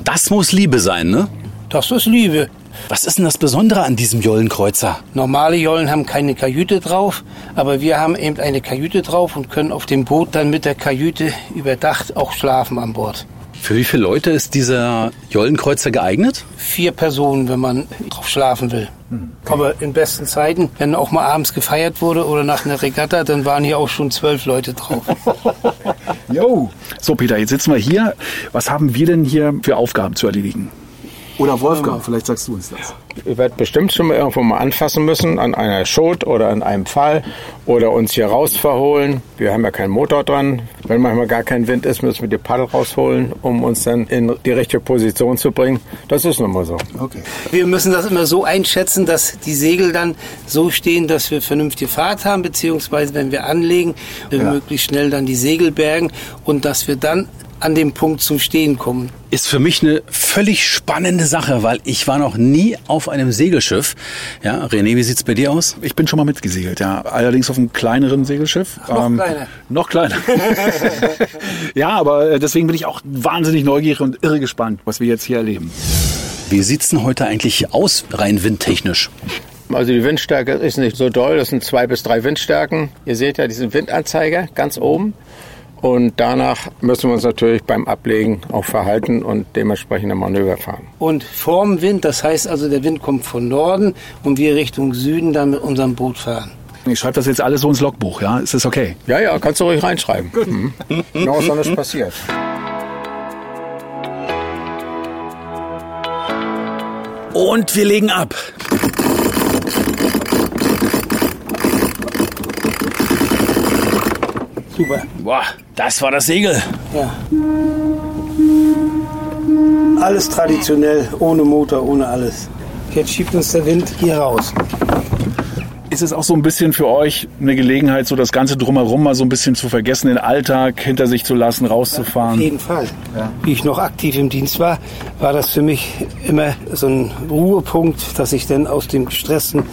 Das muss Liebe sein, ne? Das ist Liebe. Was ist denn das Besondere an diesem Jollenkreuzer? Normale Jollen haben keine Kajüte drauf, aber wir haben eben eine Kajüte drauf und können auf dem Boot dann mit der Kajüte überdacht auch schlafen an Bord. Für wie viele Leute ist dieser Jollenkreuzer geeignet? Vier Personen, wenn man drauf schlafen will. Aber in besten Zeiten, wenn auch mal abends gefeiert wurde oder nach einer Regatta, dann waren hier auch schon zwölf Leute drauf. Jo. So, Peter, jetzt sitzen wir hier. Was haben wir denn hier für Aufgaben zu erledigen? Oder Wolfgang, vielleicht sagst du uns das. Ihr werdet bestimmt schon mal irgendwo mal anfassen müssen, an einer Schot oder an einem Fall oder uns hier raus verholen. Wir haben ja keinen Motor dran. Wenn manchmal gar kein Wind ist, müssen wir die Paddel rausholen, um uns dann in die richtige Position zu bringen. Das ist nun mal so. Okay. Wir müssen das immer so einschätzen, dass die Segel dann so stehen, dass wir vernünftige Fahrt haben, beziehungsweise wenn wir anlegen, wir möglichst schnell dann die Segel bergen und dass wir dann an dem Punkt zum Stehen kommen. Ist für mich eine völlig spannende Sache, weil ich war noch nie auf einem Segelschiff. Ja, René, wie sieht's bei dir aus? Ich bin schon mal mitgesegelt, ja. Allerdings auf einem kleineren Segelschiff. Ähm, noch kleiner. Noch kleiner. ja, aber äh, deswegen bin ich auch wahnsinnig neugierig und irre gespannt, was wir jetzt hier erleben. Wie sieht's denn heute eigentlich aus, rein windtechnisch? Also die Windstärke ist nicht so doll. Das sind zwei bis drei Windstärken. Ihr seht ja diesen Windanzeiger ganz oben. Und danach müssen wir uns natürlich beim Ablegen auch verhalten und dementsprechende Manöver fahren. Und vorm Wind, das heißt also, der Wind kommt von Norden und wir Richtung Süden dann mit unserem Boot fahren. Ich schreibe das jetzt alles so ins Logbuch, ja? Ist das okay? Ja, ja, kannst du ruhig reinschreiben. Mhm. Noch ist noch nichts passiert. Und wir legen ab. Super. Boah, das war das Segel. Ja. Alles traditionell, ohne Motor, ohne alles. Jetzt schiebt uns der Wind hier raus. Ist es auch so ein bisschen für euch eine Gelegenheit, so das Ganze drumherum mal so ein bisschen zu vergessen, den Alltag hinter sich zu lassen, Auf rauszufahren? jeden Fall. Wie ich noch aktiv im Dienst war, war das für mich immer so ein Ruhepunkt, dass ich dann aus dem gestressten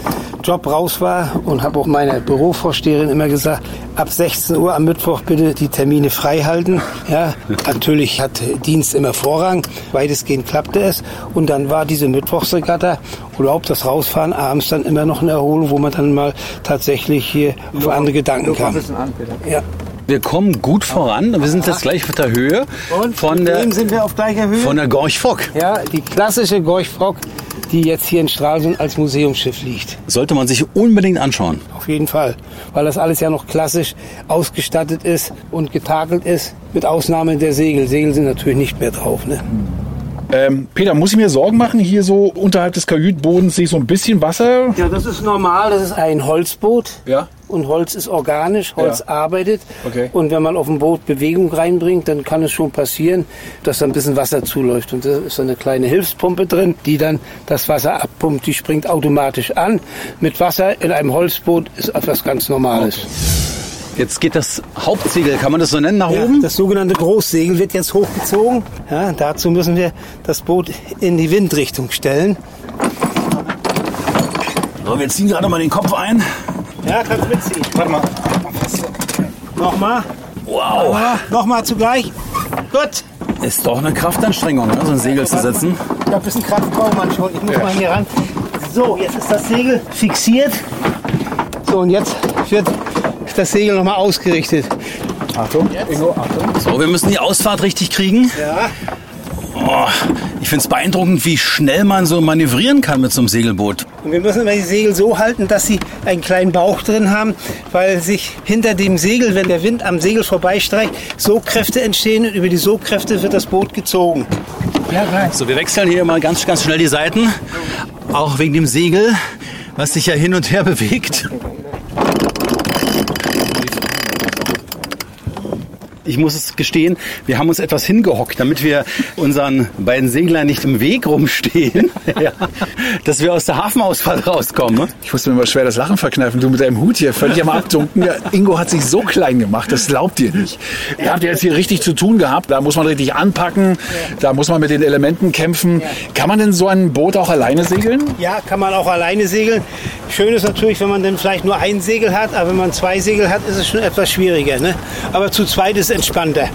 Job raus war und habe auch meiner Bürovorsteherin immer gesagt, ab 16 Uhr am Mittwoch bitte die Termine frei halten. Ja, natürlich hat Dienst immer Vorrang, weitestgehend klappte es und dann war diese Mittwochsregatta oder überhaupt das Rausfahren abends dann immer noch eine Erholung, wo man dann mal tatsächlich hier auf andere Gedanken kam. Ja. Wir kommen gut voran. Wir sind jetzt gleich auf der Höhe Und von mit der, wem sind wir auf gleicher Höhe? von der Gorch Fock. Ja, die klassische Gorch Fock, die jetzt hier in Stralsund als Museumsschiff liegt. Sollte man sich unbedingt anschauen. Auf jeden Fall. Weil das alles ja noch klassisch ausgestattet ist und getakelt ist. Mit Ausnahme der Segel. Segel sind natürlich nicht mehr drauf. Ne? Ähm, Peter, muss ich mir Sorgen machen? Hier so unterhalb des Kajütbodens sehe ich so ein bisschen Wasser. Ja, das ist normal. Das ist ein Holzboot. Ja. Und Holz ist organisch, Holz Ja. arbeitet. Okay. Und wenn man auf dem Boot Bewegung reinbringt, dann kann es schon passieren, dass da ein bisschen Wasser zuläuft. Und da ist so eine kleine Hilfspumpe drin, die dann das Wasser abpumpt. Die springt automatisch an. Mit Wasser in einem Holzboot ist etwas ganz Normales. Jetzt geht das Hauptsegel, kann man das so nennen, nach Ja, oben? das sogenannte Großsegel wird jetzt hochgezogen. Ja, dazu müssen wir das Boot in die Windrichtung stellen. So, wir ziehen gerade mal den Kopf ein. Ja, kannst mitziehen. Warte mal. Nochmal. Wow. Nochmal zugleich. Gut. Ist doch eine Kraftanstrengung, ne, so ein Segel zu setzen. Ich habe ein bisschen Kraft braucht man schon. Ich muss mal hier ran. So, jetzt ist das Segel fixiert. So, und jetzt wird das Segel nochmal ausgerichtet. Achtung, Ingo, Achtung. So, wir müssen die Ausfahrt richtig kriegen. Ja. Oh, ich finde es beeindruckend, wie schnell man so manövrieren kann mit so einem Segelboot. Und wir müssen immer die Segel so halten, dass sie einen kleinen Bauch drin haben, weil sich hinter dem Segel, wenn der Wind am Segel vorbeistreicht, Sogkräfte entstehen und über die Sogkräfte wird das Boot gezogen. Ja, gleich. So, wir wechseln hier mal ganz, ganz schnell die Seiten. Auch wegen dem Segel, was sich ja hin und her bewegt. Ich muss es gestehen, wir haben uns etwas hingehockt, damit wir unseren beiden Seglern nicht im Weg rumstehen, ja, dass wir aus der Hafenausfahrt rauskommen. Ne? Ich musste mir mal schwer das Lachen verkneifen. Du mit deinem Hut hier völlig am Abdunken. Ja, Ingo hat sich so klein gemacht, das glaubt ihr nicht. Ihr habt jetzt hier richtig zu tun gehabt. Da muss man richtig anpacken. Da muss man mit den Elementen kämpfen. Kann man denn so ein Boot auch alleine segeln? Ja, kann man auch alleine segeln. Schön ist natürlich, wenn man dann vielleicht nur ein Segel hat, aber wenn man zwei Segel hat, ist es schon etwas schwieriger. Ne? Aber zu zweit ist entspannter.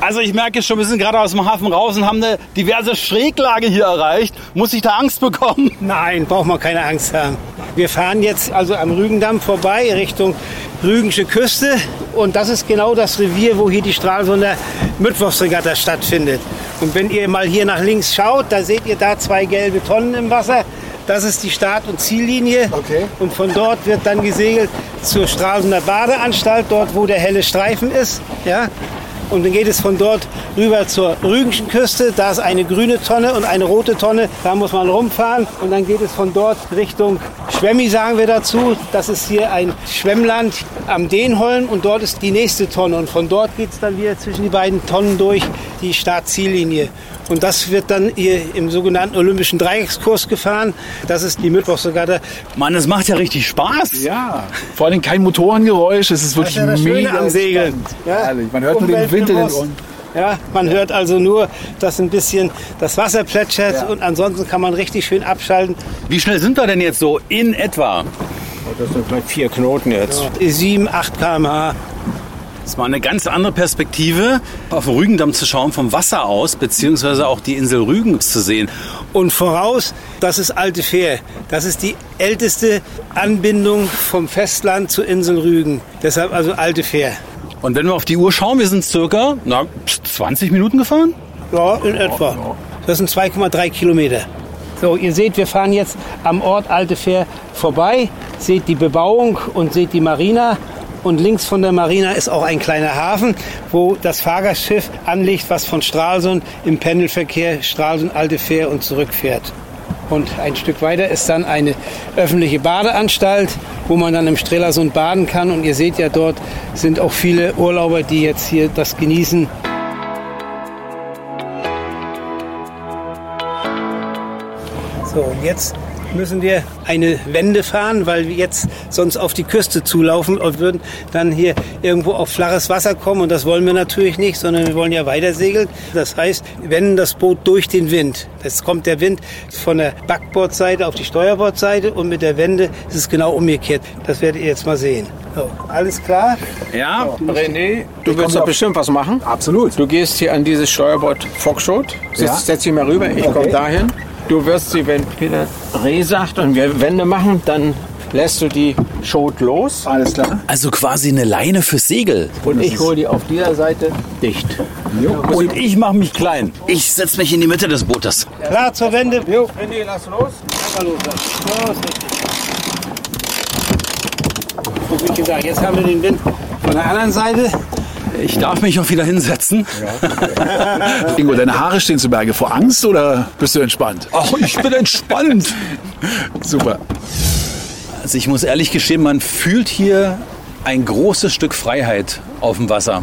Also ich merke schon, wir sind gerade aus dem Hafen raus und haben eine diverse Schräglage hier erreicht. Muss ich da Angst bekommen? Nein, braucht man keine Angst haben. Wir fahren jetzt also am Rügendamm vorbei Richtung Rügensche Küste und das ist genau das Revier, wo hier die Stralsunder Mittwochsregatta stattfindet. Und wenn ihr mal hier nach links schaut, da seht ihr da zwei gelbe Tonnen im Wasser. Das ist die Start- und Ziellinie. Okay. Und von dort wird dann gesegelt zur Stralsunder Badeanstalt, dort wo der helle Streifen ist. Ja? Und dann geht es von dort rüber zur Rügenschen Küste. Da ist eine grüne Tonne und eine rote Tonne. Da muss man rumfahren. Und dann geht es von dort Richtung Schwemmi, sagen wir dazu. Das ist hier ein Schwemmland am Denholm. Und dort ist die nächste Tonne. Und von dort geht es dann wieder zwischen die beiden Tonnen durch die Start-Ziellinie. Und das wird dann hier im sogenannten Olympischen Dreieckskurs gefahren. Das ist die Mittwochsregatta. Mann, es macht ja richtig Spaß. Ja. Vor allem kein Motorengeräusch. Es ist wirklich Das ist ja das Schöne mega am Segeln. Ja. Herrlich. Man hört nur den Wind in den. Ohren. Ja, man hört also nur, dass ein bisschen das Wasser plätschert und ansonsten kann man richtig schön abschalten. Wie schnell sind wir denn jetzt so in etwa? Das sind vielleicht vier Knoten jetzt. 7, 8 km/h. Das ist mal eine ganz andere Perspektive, auf Rügendamm zu schauen vom Wasser aus, beziehungsweise auch die Insel Rügen zu sehen. Und voraus, das ist Alte Fähr. Das ist die älteste Anbindung vom Festland zur Insel Rügen. Deshalb also Alte Fähr. Und wenn wir auf die Uhr schauen, wir sind circa na, 20 Minuten gefahren. Ja, in etwa. Das sind 2,3 Kilometer. So, ihr seht, wir fahren jetzt am Ort Alte Fähr vorbei, seht die Bebauung und seht die Marina. Und links von der Marina ist auch ein kleiner Hafen, wo das Fahrgastschiff anlegt, was von Stralsund im Pendelverkehr Stralsund-Alte Fähr und zurückfährt. Und ein Stück weiter ist dann eine öffentliche Badeanstalt, wo man dann im Strelasund baden kann. Und ihr seht ja, dort sind auch viele Urlauber, die jetzt hier das genießen. So, und jetzt müssen wir eine Wende fahren, weil wir jetzt sonst auf die Küste zulaufen und würden dann hier irgendwo auf flaches Wasser kommen. Und das wollen wir natürlich nicht, sondern wir wollen ja weiter segeln. Das heißt, wir wenden das Boot durch den Wind. Jetzt kommt der Wind von der Backbordseite auf die Steuerbordseite und mit der Wende ist es genau umgekehrt. Das werdet ihr jetzt mal sehen. So, alles klar? Ja, René, du willst doch bestimmt was machen. Absolut. Du gehst hier an dieses Steuerbord Foxschot. Ja. Setz, dich mal rüber, ich komme dahin. Du wirst sie, wenn Peter Reh sagt und wir Wände machen, dann lässt du die Schot los Alles klar. also quasi eine Leine fürs Segel. und ich hole die auf dieser Seite dicht. Und ich mache mich klein. Ich setze mich in die Mitte des Bootes. Klar zur Wende. Jo, René, lass los. Los, los. So, wie gesagt, jetzt haben wir den Wind von der anderen Seite. Ich darf mich auch wieder hinsetzen. Ingo, deine Haare stehen zu Berge vor Angst oder bist du entspannt? Ach, ich bin entspannt. Super. Also ich muss ehrlich gestehen, man fühlt hier ein großes Stück Freiheit auf dem Wasser.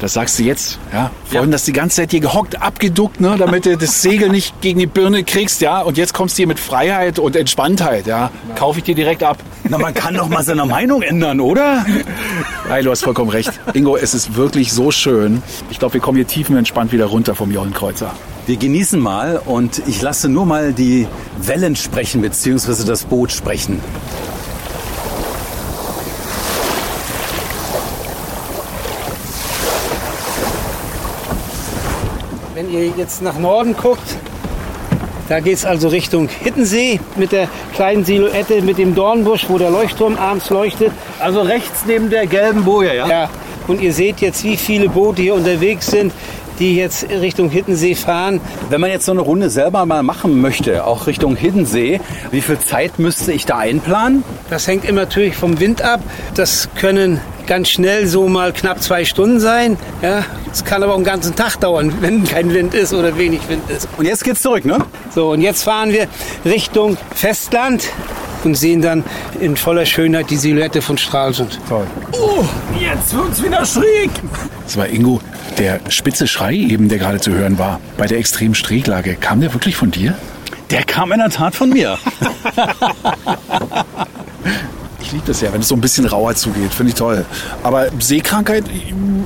Das sagst du jetzt, ja? Vorhin hast du die ganze Zeit hier gehockt, abgeduckt, ne, damit du das Segel nicht gegen die Birne kriegst, ja? Und jetzt kommst du hier mit Freiheit und Entspanntheit, ja? Kaufe ich dir direkt ab. Na, man kann doch mal seine Meinung ändern, oder? Nein, du hast vollkommen recht. Ingo, es ist wirklich so schön. Ich glaube, wir kommen hier tiefenentspannt wieder runter vom Jollenkreuzer. Wir genießen mal und ich lasse nur mal die Wellen sprechen, beziehungsweise das Boot sprechen. Wenn ihr jetzt nach Norden guckt, da geht es also Richtung Hittensee mit der kleinen Silhouette mit dem Dornbusch, wo der Leuchtturm abends leuchtet. Also rechts neben der gelben Boje, ja? Ja, und ihr seht jetzt, wie viele Boote hier unterwegs sind, die jetzt Richtung Hittensee fahren. Wenn man jetzt so eine Runde selber mal machen möchte, auch Richtung Hiddensee, wie viel Zeit müsste ich da einplanen? Das hängt immer natürlich vom Wind ab. Das können ganz schnell so mal knapp zwei Stunden sein. Ja, es kann aber auch einen ganzen Tag dauern, wenn kein Wind ist oder wenig Wind ist. Und jetzt geht's zurück, ne? So, und jetzt fahren wir Richtung Festland und sehen dann in voller Schönheit die Silhouette von Stralsund. Oh, jetzt wird's wieder schräg. Das war Ingo. Der spitze Schrei eben, der gerade zu hören war, bei der extremen Streglage, kam der wirklich von dir? Der kam in der Tat von mir. Ich liebe das ja, wenn es so ein bisschen rauer zugeht. Finde ich toll. Aber Seekrankheit,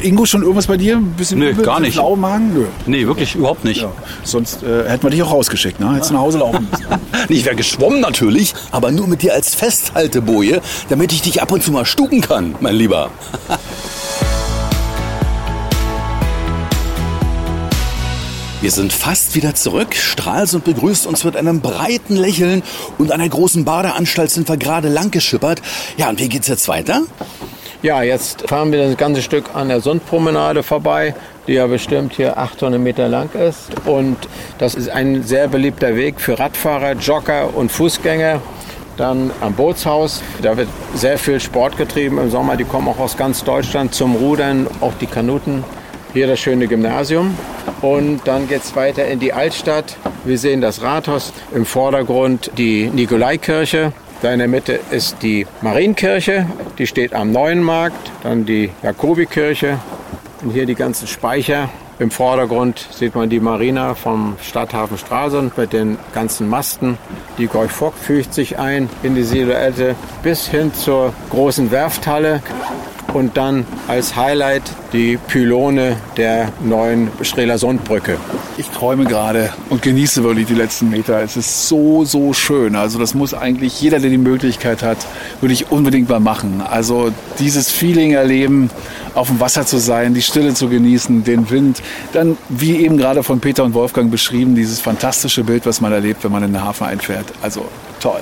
Ingo, schon irgendwas bei dir? Ein bisschen Nö, übel, gar nicht. Blau Magen? Nö. Nee, wirklich überhaupt nicht. Ja. Sonst äh, hätten wir dich auch rausgeschickt, ne? Hättest du nach Hause laufen müssen. Ich wäre geschwommen natürlich, aber nur mit dir als Festhalteboje, damit ich dich ab und zu mal stuken kann, mein Lieber. Wir sind fast wieder zurück. Stralsund begrüßt uns mit einem breiten Lächeln und einer großen Badeanstalt sind wir gerade lang geschippert. Ja, und wie geht's jetzt weiter? Ja, jetzt fahren wir das ganze Stück an der Sundpromenade vorbei, die ja bestimmt hier 800 Meter lang ist. Und das ist ein sehr beliebter Weg für Radfahrer, Jogger und Fußgänger. Dann am Bootshaus, da wird sehr viel Sport getrieben im Sommer. Die kommen auch aus ganz Deutschland zum Rudern, auch die Kanuten. Hier das schöne Gymnasium. Und dann geht es weiter in die Altstadt. Wir sehen das Rathaus, im Vordergrund die Nikolaikirche. Da in der Mitte ist die Marienkirche, die steht am Neuen Markt. Dann die Jakobikirche und hier die ganzen Speicher. Im Vordergrund sieht man die Marina vom Stadthafen Stralsund mit den ganzen Masten. Die Gorch Fock fügt sich ein in die Silhouette bis hin zur großen Werfthalle und dann als Highlight die Pylone der neuen Strelasundbrücke. Ich träume gerade und genieße wirklich die letzten Meter. Es ist so, so schön. Also das muss eigentlich jeder, der die Möglichkeit hat, würde ich unbedingt mal machen. Also dieses Feeling erleben, auf dem Wasser zu sein, die Stille zu genießen, den Wind. Dann, wie eben gerade von Peter und Wolfgang beschrieben, dieses fantastische Bild, was man erlebt, wenn man in den Hafen einfährt. Also toll.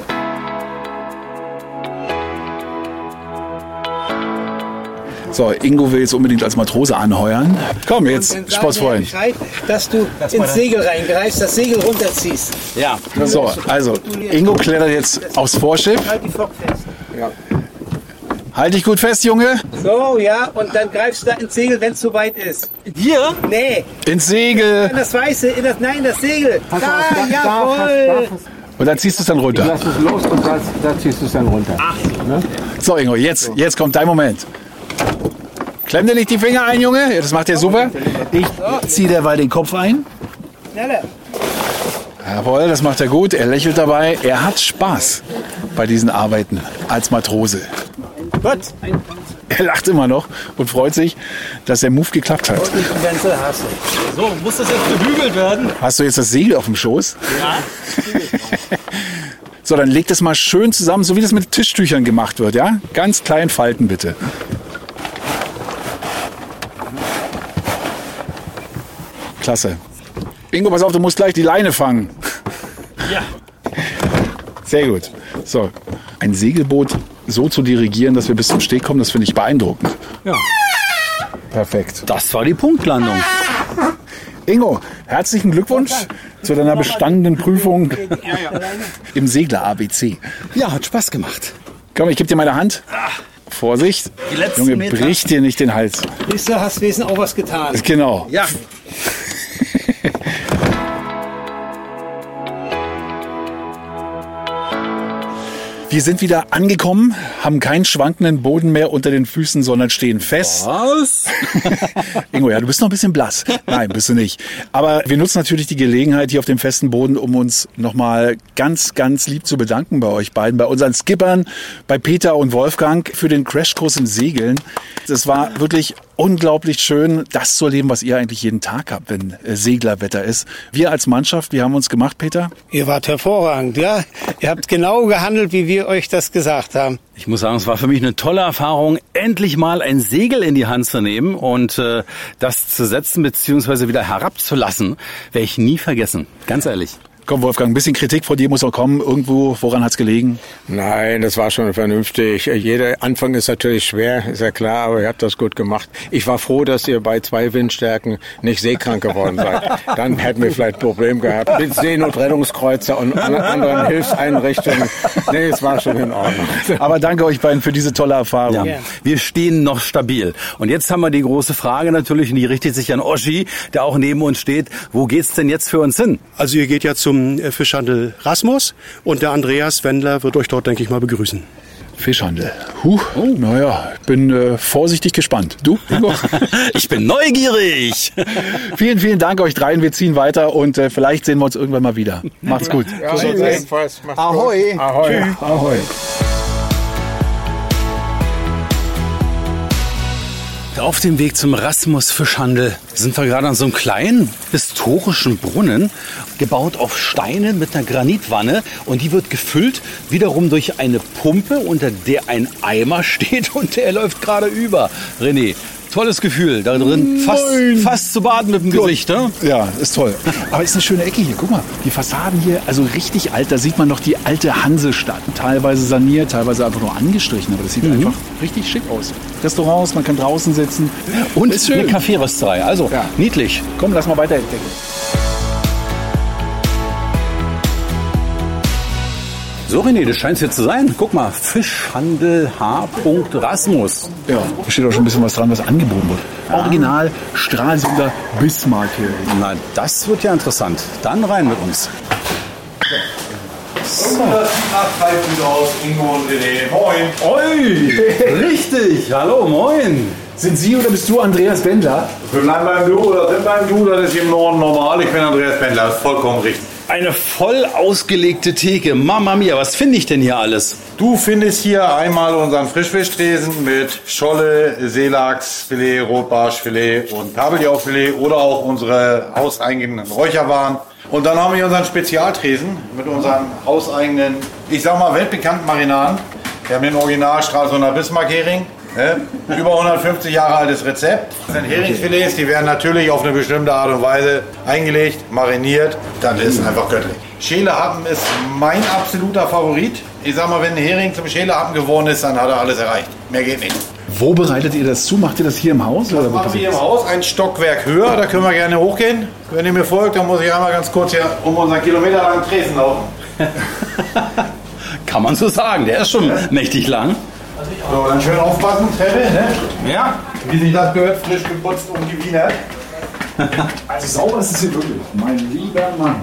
So, Ingo will jetzt unbedingt als Matrose anheuern. Komm, jetzt, Spaß freuen. Dass du ins Segel reingreifst, das Segel runterziehst. Ja. So, also, Ingo klettert jetzt aufs Vorschiff. Halt die Fock fest. Halt dich gut fest, Junge. So, ja, und dann greifst du da ins Segel, wenn es soweit ist. Hier? Nee, Ins Segel. in das Weiße, in das, nein, das Segel. Pass da, auf, da- da- jawohl. Und dann ziehst du es dann runter. Lass es los und da, da ziehst du es dann runter. So, Ingo, jetzt, jetzt kommt dein Moment. Klemm dir nicht die Finger ein, Junge. Das macht er super. Ich ziehe derweil den Kopf ein. Schneller. Jawohl, das macht er gut. Er lächelt dabei. Er hat Spaß bei diesen Arbeiten als Matrose. Gut. Er lacht immer noch und freut sich, dass der Move geklappt hat. So, muss das jetzt gebügelt werden? Hast du jetzt das Segel auf dem Schoß? Ja. So, dann leg das mal schön zusammen, so wie das mit Tischtüchern gemacht wird, ja? Ganz klein falten bitte. Klasse. Ingo, pass auf, du musst gleich die Leine fangen. Ja. Sehr gut. So, ein Segelboot so zu dirigieren, dass wir bis zum Steg kommen, das finde ich beeindruckend. Ja. Perfekt. Das war die Punktlandung. Ingo, herzlichen Glückwunsch zu deiner bestandenen Prüfung im Segler ABC. Ja, hat Spaß gemacht. Komm, ich gebe dir meine Hand. Vorsicht. Die letzten Junge, Meter. brich dir nicht den Hals. Siehst du, hast wesen auch was getan. Genau. Ja. Wir sind wieder angekommen, haben keinen schwankenden Boden mehr unter den Füßen, sondern stehen fest. Was? Ingo, ja, du bist noch ein bisschen blass. Nein, bist du nicht. Aber wir nutzen natürlich die Gelegenheit hier auf dem festen Boden, um uns nochmal ganz, ganz lieb zu bedanken bei euch beiden, bei unseren Skippern, bei Peter und Wolfgang für den Crashkurs im Segeln. Es war wirklich unglaublich schön, das zu erleben, was ihr eigentlich jeden Tag habt, wenn äh, Seglerwetter ist. Wir als Mannschaft, wie haben wir uns gemacht, Peter? Ihr wart hervorragend, ja. Ihr habt genau gehandelt, wie wir euch das gesagt haben. Ich muss sagen, es war für mich eine tolle Erfahrung, endlich mal ein Segel in die Hand zu nehmen und äh, das zu setzen bzw. wieder herabzulassen, werde ich nie vergessen. Ganz ehrlich. Komm, Wolfgang, ein bisschen Kritik von dir muss auch kommen. Irgendwo, woran hat's gelegen? Nein, das war schon vernünftig. Jeder Anfang ist natürlich schwer, ist ja klar, aber ihr habt das gut gemacht. Ich war froh, dass ihr bei zwei Windstärken nicht seekrank geworden seid. Dann hätten wir vielleicht ein Problem gehabt mit Seenotrettungskreuzer und an- anderen Hilfseinrichtungen. Nee, es war schon in Ordnung. Aber danke euch beiden für diese tolle Erfahrung. Ja. Wir stehen noch stabil. Und jetzt haben wir die große Frage natürlich, und die richtet sich an Oschi, der auch neben uns steht. Wo geht's denn jetzt für uns hin? Also ihr geht ja zum äh, Fischhandel Rasmus und der Andreas Wendler wird euch dort, denke ich mal, begrüßen. Fischhandel. Huh, naja, bin äh, vorsichtig gespannt. Du, Ingo? ich bin neugierig. vielen, vielen Dank euch dreien. Wir ziehen weiter und äh, vielleicht sehen wir uns irgendwann mal wieder. Macht's gut. Ja. Macht's Ahoi. Ahoi. Tschüss. Ahoi. Auf dem Weg zum Rasmus Fischhandel sind wir gerade an so einem kleinen historischen Brunnen, gebaut auf Steinen mit einer Granitwanne. Und die wird gefüllt wiederum durch eine Pumpe, unter der ein Eimer steht und der läuft gerade über. René, tolles Gefühl, da drin fast, fast zu baden mit dem Gesicht. Ne? Ja, ist toll. Aber ist eine schöne Ecke hier. Guck mal, die Fassaden hier, also richtig alt. Da sieht man noch die alte Hansestadt. Teilweise saniert, teilweise einfach nur angestrichen. Aber das sieht einfach richtig schick aus. Restaurants, man kann draußen sitzen. Und ist schön. eine Kaffeerösterei. Also Ja. niedlich. Komm, lass mal weiter entdecken. So René, das scheint hier zu sein. Guck mal, Fischhandel H. Rasmus. Ja, da steht auch schon ein bisschen was dran, was angeboten wird. Original Stralsunder Bismarck hier. Na, das wird ja interessant. Dann rein mit uns. Das sieht nachhaltig aus, Ingo und René. Moin. Oi, richtig. Hallo, moin. Sind Sie oder bist du Andreas Bendler? Wir bleiben beim Du oder sind beim Du, das ist im Norden normal. Ich bin Andreas Pendler, das ist vollkommen richtig. Eine voll ausgelegte Theke. Mama mia, was finde ich denn hier alles? Du findest hier einmal unseren Frischfischtresen mit Scholle, Seelachsfilet, Rotbarschfilet und Kabeljaufilet oder auch unsere hauseigenen Räucherwaren. Und dann haben wir unseren Spezialtresen mit unseren hauseigenen, ich sag mal, weltbekannten Marinaden. Wir haben den Original Stralsunder Bismarck-Hering. Ne? Über 150 Jahre altes Rezept. Das sind Heringsfilets, die werden natürlich auf eine bestimmte Art und Weise eingelegt, mariniert. Das ist einfach göttlich. Schälehappen ist mein absoluter Favorit. Ich sag mal, wenn ein Hering zum Schälehappen geworden ist, dann hat er alles erreicht. Mehr geht nicht. Wo bereitet ihr das zu? Macht ihr das hier im Haus? Das machen wir hier im? Haus, ein Stockwerk höher. Da können wir gerne hochgehen. Wenn ihr mir folgt, dann muss ich einmal ganz kurz hier um unseren kilometerlangen Tresen laufen. Kann man so sagen, der ist schon mächtig lang. So, dann schön aufpassen, Treppe, ne? Ja, wie sich das gehört, frisch geputzt und gewienert. Also sauber ist es hier wirklich. Mein lieber Mann.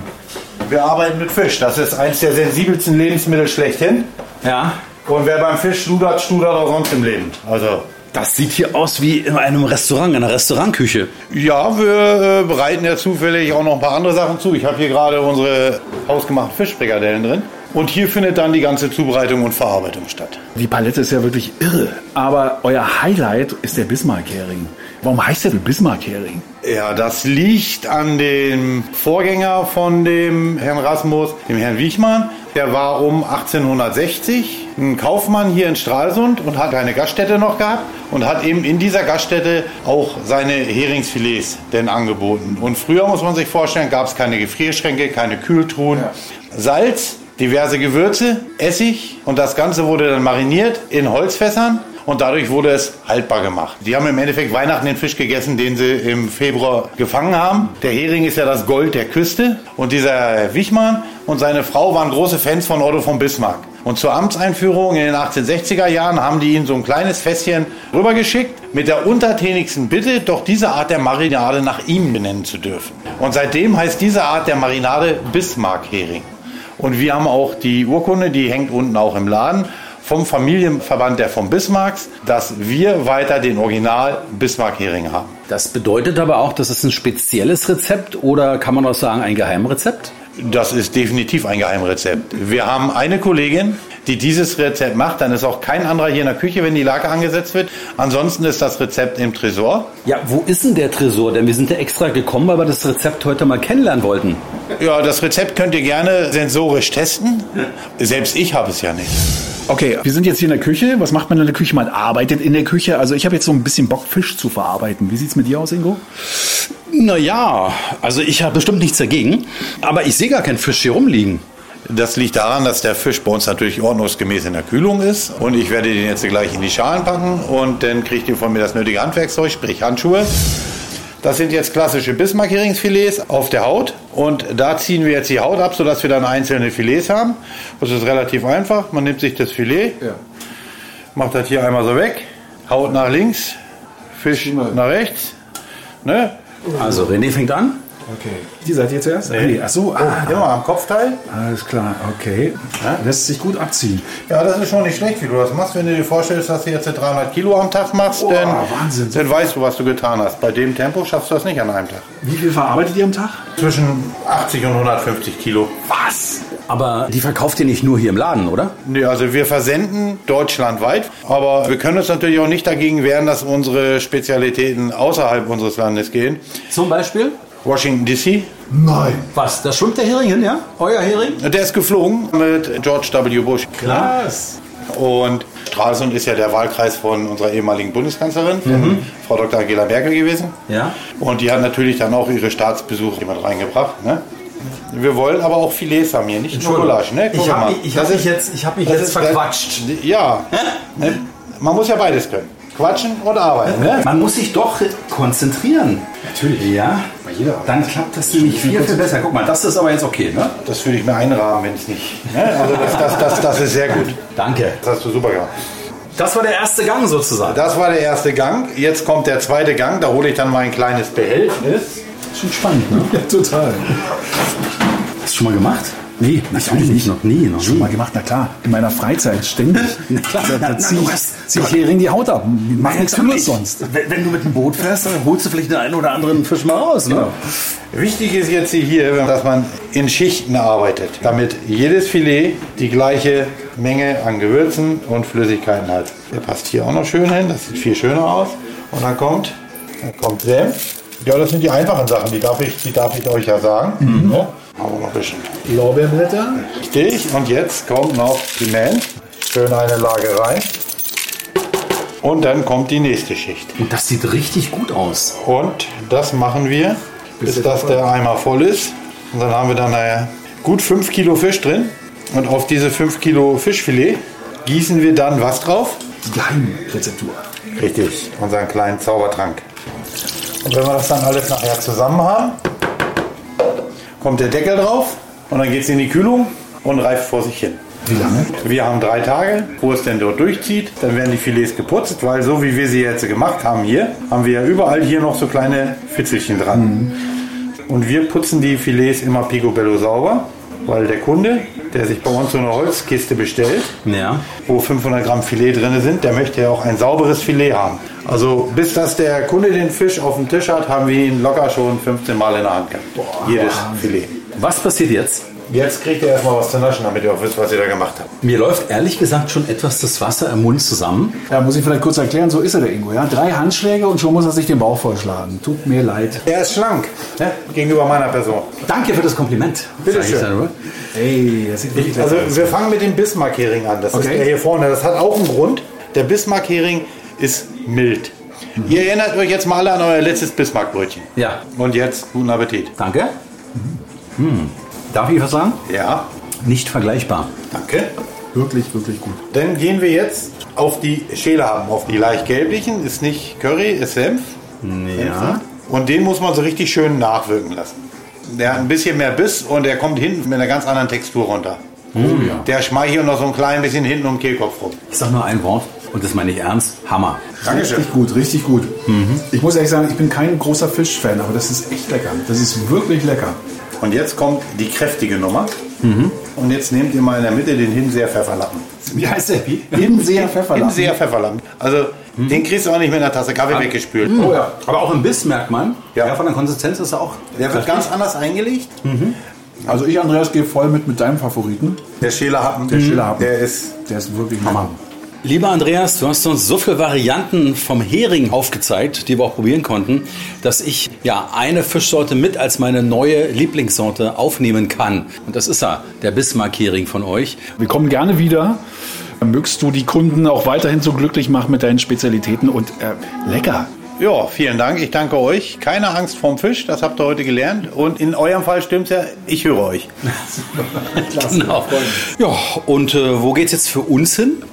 Wir arbeiten mit Fisch. Das ist eins der sensibelsten Lebensmittel schlechthin. Ja. Und wer beim Fisch studert, studert auch sonst im Leben. Also, Das sieht hier aus wie in einem Restaurant, in einer Restaurantküche. ja, wir äh, bereiten ja zufällig auch noch ein paar andere Sachen zu. Ich habe hier gerade unsere hausgemachten Fischbrikadellen drin. Und hier findet dann die ganze Zubereitung und Verarbeitung statt. Die Palette ist ja wirklich irre. Aber euer Highlight ist der Bismarck-Hering. Warum heißt der denn Bismarck-Hering? Ja, das liegt an dem Vorgänger von dem Herrn Rasmus, dem Herrn Wiechmann. Der war um 1860 ein Kaufmann hier in Stralsund und hat eine Gaststätte noch gehabt und hat eben in dieser Gaststätte auch seine Heringsfilets denn angeboten. Und früher muss man sich vorstellen, gab es keine Gefrierschränke, keine Kühltruhen. Salz, diverse Gewürze, Essig und das Ganze wurde dann mariniert in Holzfässern und dadurch wurde es haltbar gemacht. Die haben im Endeffekt Weihnachten den Fisch gegessen, den sie im Februar gefangen haben. Der Hering ist ja das Gold der Küste und dieser Wichmann und seine Frau waren große Fans von Otto von Bismarck. Und zur Amtseinführung in den 1860er Jahren haben die ihn so ein kleines Fässchen rübergeschickt mit der untertänigsten Bitte, doch diese Art der Marinade nach ihm benennen zu dürfen. Und seitdem heißt diese Art der Marinade Bismarck-Hering. Und wir haben auch die Urkunde, die hängt unten auch im Laden, vom Familienverband der von Bismarcks, dass wir weiter den Original Bismarck-Hering haben. Das bedeutet aber auch, dass es ein spezielles Rezept oder kann man auch sagen ein Geheimrezept? Das ist definitiv ein Geheimrezept. Wir haben eine Kollegin, die dieses Rezept macht. Dann ist auch kein anderer hier in der Küche, wenn die Lake angesetzt wird. Ansonsten ist das Rezept im Tresor. Ja, wo ist denn der Tresor? Denn wir sind ja extra gekommen, weil wir das Rezept heute mal kennenlernen wollten. Ja, das Rezept könnt ihr gerne sensorisch testen. Selbst ich habe es ja nicht. Okay, wir sind jetzt hier in der Küche. Was macht man in der Küche? Man arbeitet in der Küche. Also ich habe jetzt so ein bisschen Bock, Fisch zu verarbeiten. Wie sieht's mit dir aus, Ingo? Naja, also ich habe bestimmt nichts dagegen. Aber ich sehe gar keinen Fisch hier rumliegen. Das liegt daran, dass der Fisch bei uns natürlich ordnungsgemäß in der Kühlung ist. Und ich werde den jetzt gleich in die Schalen packen und dann kriegt ihr von mir das nötige Handwerkzeug, sprich Handschuhe. Das sind jetzt klassische Bismarck-Heringsfilets auf der Haut. Und da ziehen wir jetzt die Haut ab, sodass wir dann einzelne Filets haben. Das ist relativ einfach. Man nimmt sich das Filet, macht das hier einmal so weg, Haut nach links, Fisch nach rechts. Ne? Also René fängt an. Okay. Die seid ihr zuerst? Nee. Nee. Ach so, ah, Immer am Kopfteil. alles klar, okay. Lässt sich gut abziehen. Ja, das ist schon nicht schlecht, wie du das machst. Wenn du dir vorstellst, dass du jetzt 300 Kilo am Tag machst, Boah, dann, Wahnsinn. dann weißt du, was du getan hast. Bei dem Tempo schaffst du das nicht an einem Tag. Wie viel verarbeitet ihr am Tag? Zwischen 80 und 150 Kilo. Was? Aber die verkauft ihr nicht nur hier im Laden, oder? Nee, also wir versenden deutschlandweit, aber wir können uns natürlich auch nicht dagegen wehren, dass unsere Spezialitäten außerhalb unseres Landes gehen. Zum Beispiel? Washington DC, Nein. Was? Da schwimmt der Hering hin, ja? Euer Hering? der ist geflogen mit George W. Bush. Krass. Und Stralsund ist ja der Wahlkreis von unserer ehemaligen Bundeskanzlerin, von Frau Dr. Angela Merkel gewesen. Ja. Und die hat natürlich dann auch ihre Staatsbesuche mit reingebracht. Ne? Wir wollen aber auch Filets haben hier, nicht nur Gulasch. Ne? Guck Ich habe mal. mich, ich Das hab mich ist- jetzt, ich hab mich jetzt ist- verquatscht. Ja, ne? man muss ja beides können. Quatschen und arbeiten. Ne? Man muss sich doch konzentrieren. Natürlich. Ja. Dann klappt das nämlich viel, viel besser. Guck mal, das ist aber jetzt okay, ne? Das würde ich mir einrahmen, wenn es nicht. Ne? Also das, das, das, das ist sehr gut. Danke. Das hast du super gemacht. Das war der erste Gang sozusagen. Das war der erste Gang. Jetzt kommt der zweite Gang. Da hole ich dann mein kleines Behältnis. Schon spannend, ne? Ja, total. Hast du schon mal gemacht? Nee, natürlich nicht. Noch nie, noch Schon nie. mal gemacht, na klar. In meiner Freizeit ständig. Na klar, da da zieh du ich, hast- zieh ich Hering die Haut ab. Mach nichts anderes sonst. Wenn, wenn du mit dem Boot fährst, dann holst du vielleicht den einen oder anderen Fisch mal raus, ne? Genau. Wichtig ist jetzt hier, dass man in Schichten arbeitet, damit jedes Filet die gleiche Menge an Gewürzen und Flüssigkeiten hat. Der passt hier auch noch schön hin, das sieht viel schöner aus. Und dann kommt, dann kommt Senf. Ja, das sind die einfachen Sachen, die darf ich, die darf ich euch ja sagen. Ja, aber noch ein bisschen. Lorbeerblätter. Richtig, und jetzt kommt noch Piment. Schön eine Lage rein. Und dann kommt die nächste Schicht. Und das sieht richtig gut aus. Und das machen wir, bis dass der Eimer voll ist. Und dann haben wir dann nachher gut 5 Kilo Fisch drin. Und auf diese 5 Kilo Fischfilet gießen wir dann was drauf? Die Geheimrezeptur. Richtig, unseren kleinen Zaubertrank. Und wenn wir das dann alles nachher zusammen haben, kommt der Deckel drauf und dann geht es in die Kühlung und reift vor sich hin. Wie lange? Wir haben drei Tage, wo es denn dort durchzieht. Dann werden die Filets geputzt, weil so wie wir sie jetzt gemacht haben hier, haben wir ja überall hier noch so kleine Fitzelchen dran. Und wir putzen die Filets immer picobello sauber, weil der Kunde, der sich bei uns so eine Holzkiste bestellt, Ja. wo 500 Gramm Filet drin sind, der möchte ja auch ein sauberes Filet haben. Also bis dass der Kunde den Fisch auf dem Tisch hat, haben wir ihn locker schon 15 Mal in der Hand gehabt. Jedes Filet. Was passiert jetzt? Jetzt kriegt ihr erstmal was zu naschen, damit ihr auch wisst, was ihr da gemacht habt. Mir läuft ehrlich gesagt schon etwas das Wasser im Mund zusammen. Ja, muss ich vielleicht kurz erklären, so ist er der Ingo. Ja? Drei Handschläge und schon muss er sich den Bauch vollschlagen. Tut mir leid. Er ist schlank, ne? gegenüber meiner Person. Danke für das Kompliment. Bitte schön. dann das sieht wirklich Also aus. wir fangen mit dem Bismarck-Hering an. Das ist Okay. der hier vorne. Das hat auch einen Grund. Der Bismarck-Hering ist mild. Ihr erinnert euch jetzt mal alle an euer letztes Bismarck-Brötchen. Ja, Und jetzt guten Appetit. danke. Hm. Darf ich was sagen? Ja, Nicht vergleichbar. danke. Wirklich, wirklich gut. Dann gehen wir jetzt auf die Schäle haben. Auf die leicht gelblichen. Ist nicht Curry, ist Senf. Ja. Und den muss man so richtig schön nachwirken lassen. Der hat ein bisschen mehr Biss und der kommt hinten mit einer ganz anderen Textur runter. Oh ja. Der schmeichelt noch so ein klein bisschen hinten um den Kehlkopf rum. Ich sag nur ein Wort und das meine ich ernst. Hammer. Richtig gut, richtig gut. Ich muss ehrlich sagen, ich bin kein großer Fischfan, aber das ist echt lecker. Das ist wirklich lecker. Und jetzt kommt die kräftige Nummer. Und jetzt nehmt ihr mal in der Mitte den Hinseher Pfefferlappen. Wie heißt der? Hinseher Pfefferlappen. Hinseher Pfefferlappen. Also den kriegst du auch nicht mit einer Tasse Kaffee weggespült. Oh ja. Aber auch im Biss merkt man. Ja. Ja. von der Konsistenz ist er auch. Der wird ganz anders eingelegt. Also ich, Andreas, gehe voll mit mit deinem Favoriten. Der Schälerhappen, Der Schälerhappen. der ist Der ist wirklich Hammer. Lieber Andreas, du hast uns so viele Varianten vom Hering aufgezeigt, die wir auch probieren konnten, dass ich ja eine Fischsorte mit als meine neue Lieblingssorte aufnehmen kann. Und das ist er, der Bismarck-Hering von euch. Wir kommen gerne wieder. Mögst du die Kunden auch weiterhin so glücklich machen mit deinen Spezialitäten und äh, lecker. Ja, vielen Dank. Ich danke euch. Keine Angst vorm Fisch, das habt ihr heute gelernt. Und in eurem Fall stimmt's ja, ich höre euch. Genau. Ja, und äh, wo geht's jetzt für uns hin?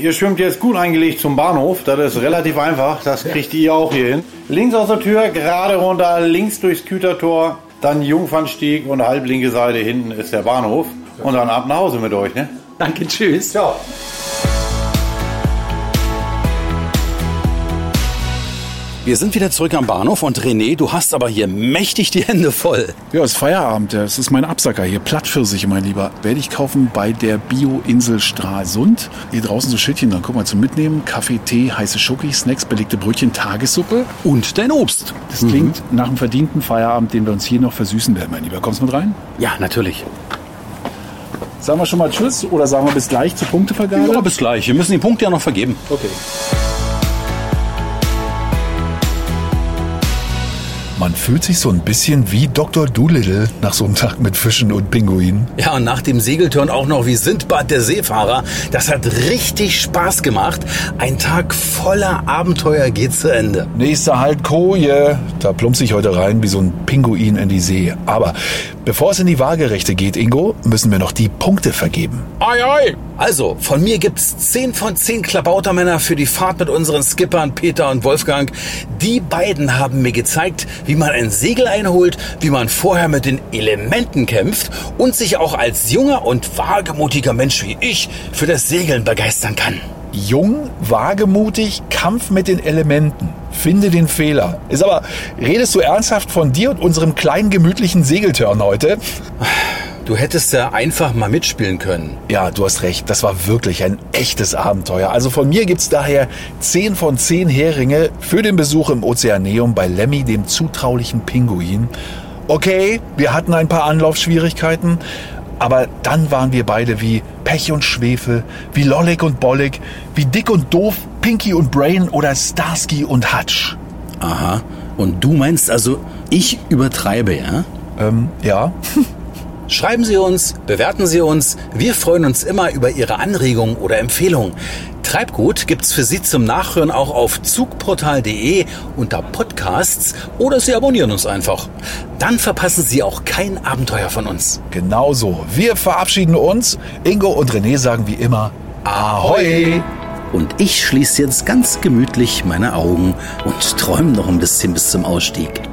Ihr schwimmt jetzt gut eingelegt zum Bahnhof. Das ist relativ einfach. Das kriegt ihr auch hier hin. Links aus der Tür, gerade runter, links durchs Kütertor, dann Jungfernstieg und halblinke Seite hinten ist der Bahnhof. Und dann ab nach Hause mit euch, ne? Danke, tschüss. Ciao. Wir sind wieder zurück am Bahnhof und René, du hast aber hier mächtig die Hände voll. Ja, es ist Feierabend. Das ist mein Absacker hier. Plattpfirsich, mein Lieber. Werde ich kaufen bei der Bio-Insel Stralsund. Hier draußen so Schildchen, dann guck mal zum Mitnehmen. Kaffee, Tee, heiße Schoki, Snacks, belegte Brötchen, Tagessuppe. Und dein Obst. Das klingt nach einem verdienten Feierabend, den wir uns hier noch versüßen werden, mein Lieber. Kommst du mit rein? Ja, natürlich. Sagen wir schon mal Tschüss oder sagen wir bis gleich zur Punktevergabe? Ja, bis gleich. Wir müssen die Punkte ja noch vergeben. Okay. Man fühlt sich so ein bisschen wie Dr. Doolittle nach so einem Tag mit Fischen und Pinguinen. Ja, und nach dem Segelturn auch noch wie Sindbad der Seefahrer. Das hat richtig Spaß gemacht. Ein Tag voller Abenteuer geht zu Ende. Nächster Halt Koje. Da plumpse ich heute rein wie so ein Pinguin in die See. Aber bevor es in die Waagerechte geht, Ingo, müssen wir noch die Punkte vergeben. Ai, ai. Also, von mir gibt's 10 von 10 Klabautermänner für die Fahrt mit unseren Skippern Peter und Wolfgang. Die beiden haben mir gezeigt, wie man ein Segel einholt, wie man vorher mit den Elementen kämpft und sich auch als junger und wagemutiger Mensch wie ich für das Segeln begeistern kann. Jung, wagemutig, Kampf mit den Elementen. Finde den Fehler. Ist aber, redest du ernsthaft von dir und unserem kleinen gemütlichen Segeltörn heute? Du hättest ja einfach mal mitspielen können. Ja, du hast recht. Das war wirklich ein echtes Abenteuer. Also von mir gibt's daher 10 von 10 Heringe für den Besuch im Ozeaneum bei Lemmy, dem zutraulichen Pinguin. Okay, wir hatten ein paar Anlaufschwierigkeiten, aber dann waren wir beide wie Pech und Schwefel, wie Lollig und Bollig, wie Dick und Doof, Pinky und Brain oder Starsky und Hutch. Aha. Und du meinst also, ich übertreibe, ja? Ähm, ja. Schreiben Sie uns, bewerten Sie uns. Wir freuen uns immer über Ihre Anregungen oder Empfehlungen. Treibgut gibt's für Sie zum Nachhören auch auf zugportal.de unter Podcasts oder Sie abonnieren uns einfach. Dann verpassen Sie auch kein Abenteuer von uns. Genauso. Wir verabschieden uns. Ingo und René sagen wie immer Ahoi! Und ich schließe jetzt ganz gemütlich meine Augen und träume noch ein bisschen bis zum Ausstieg.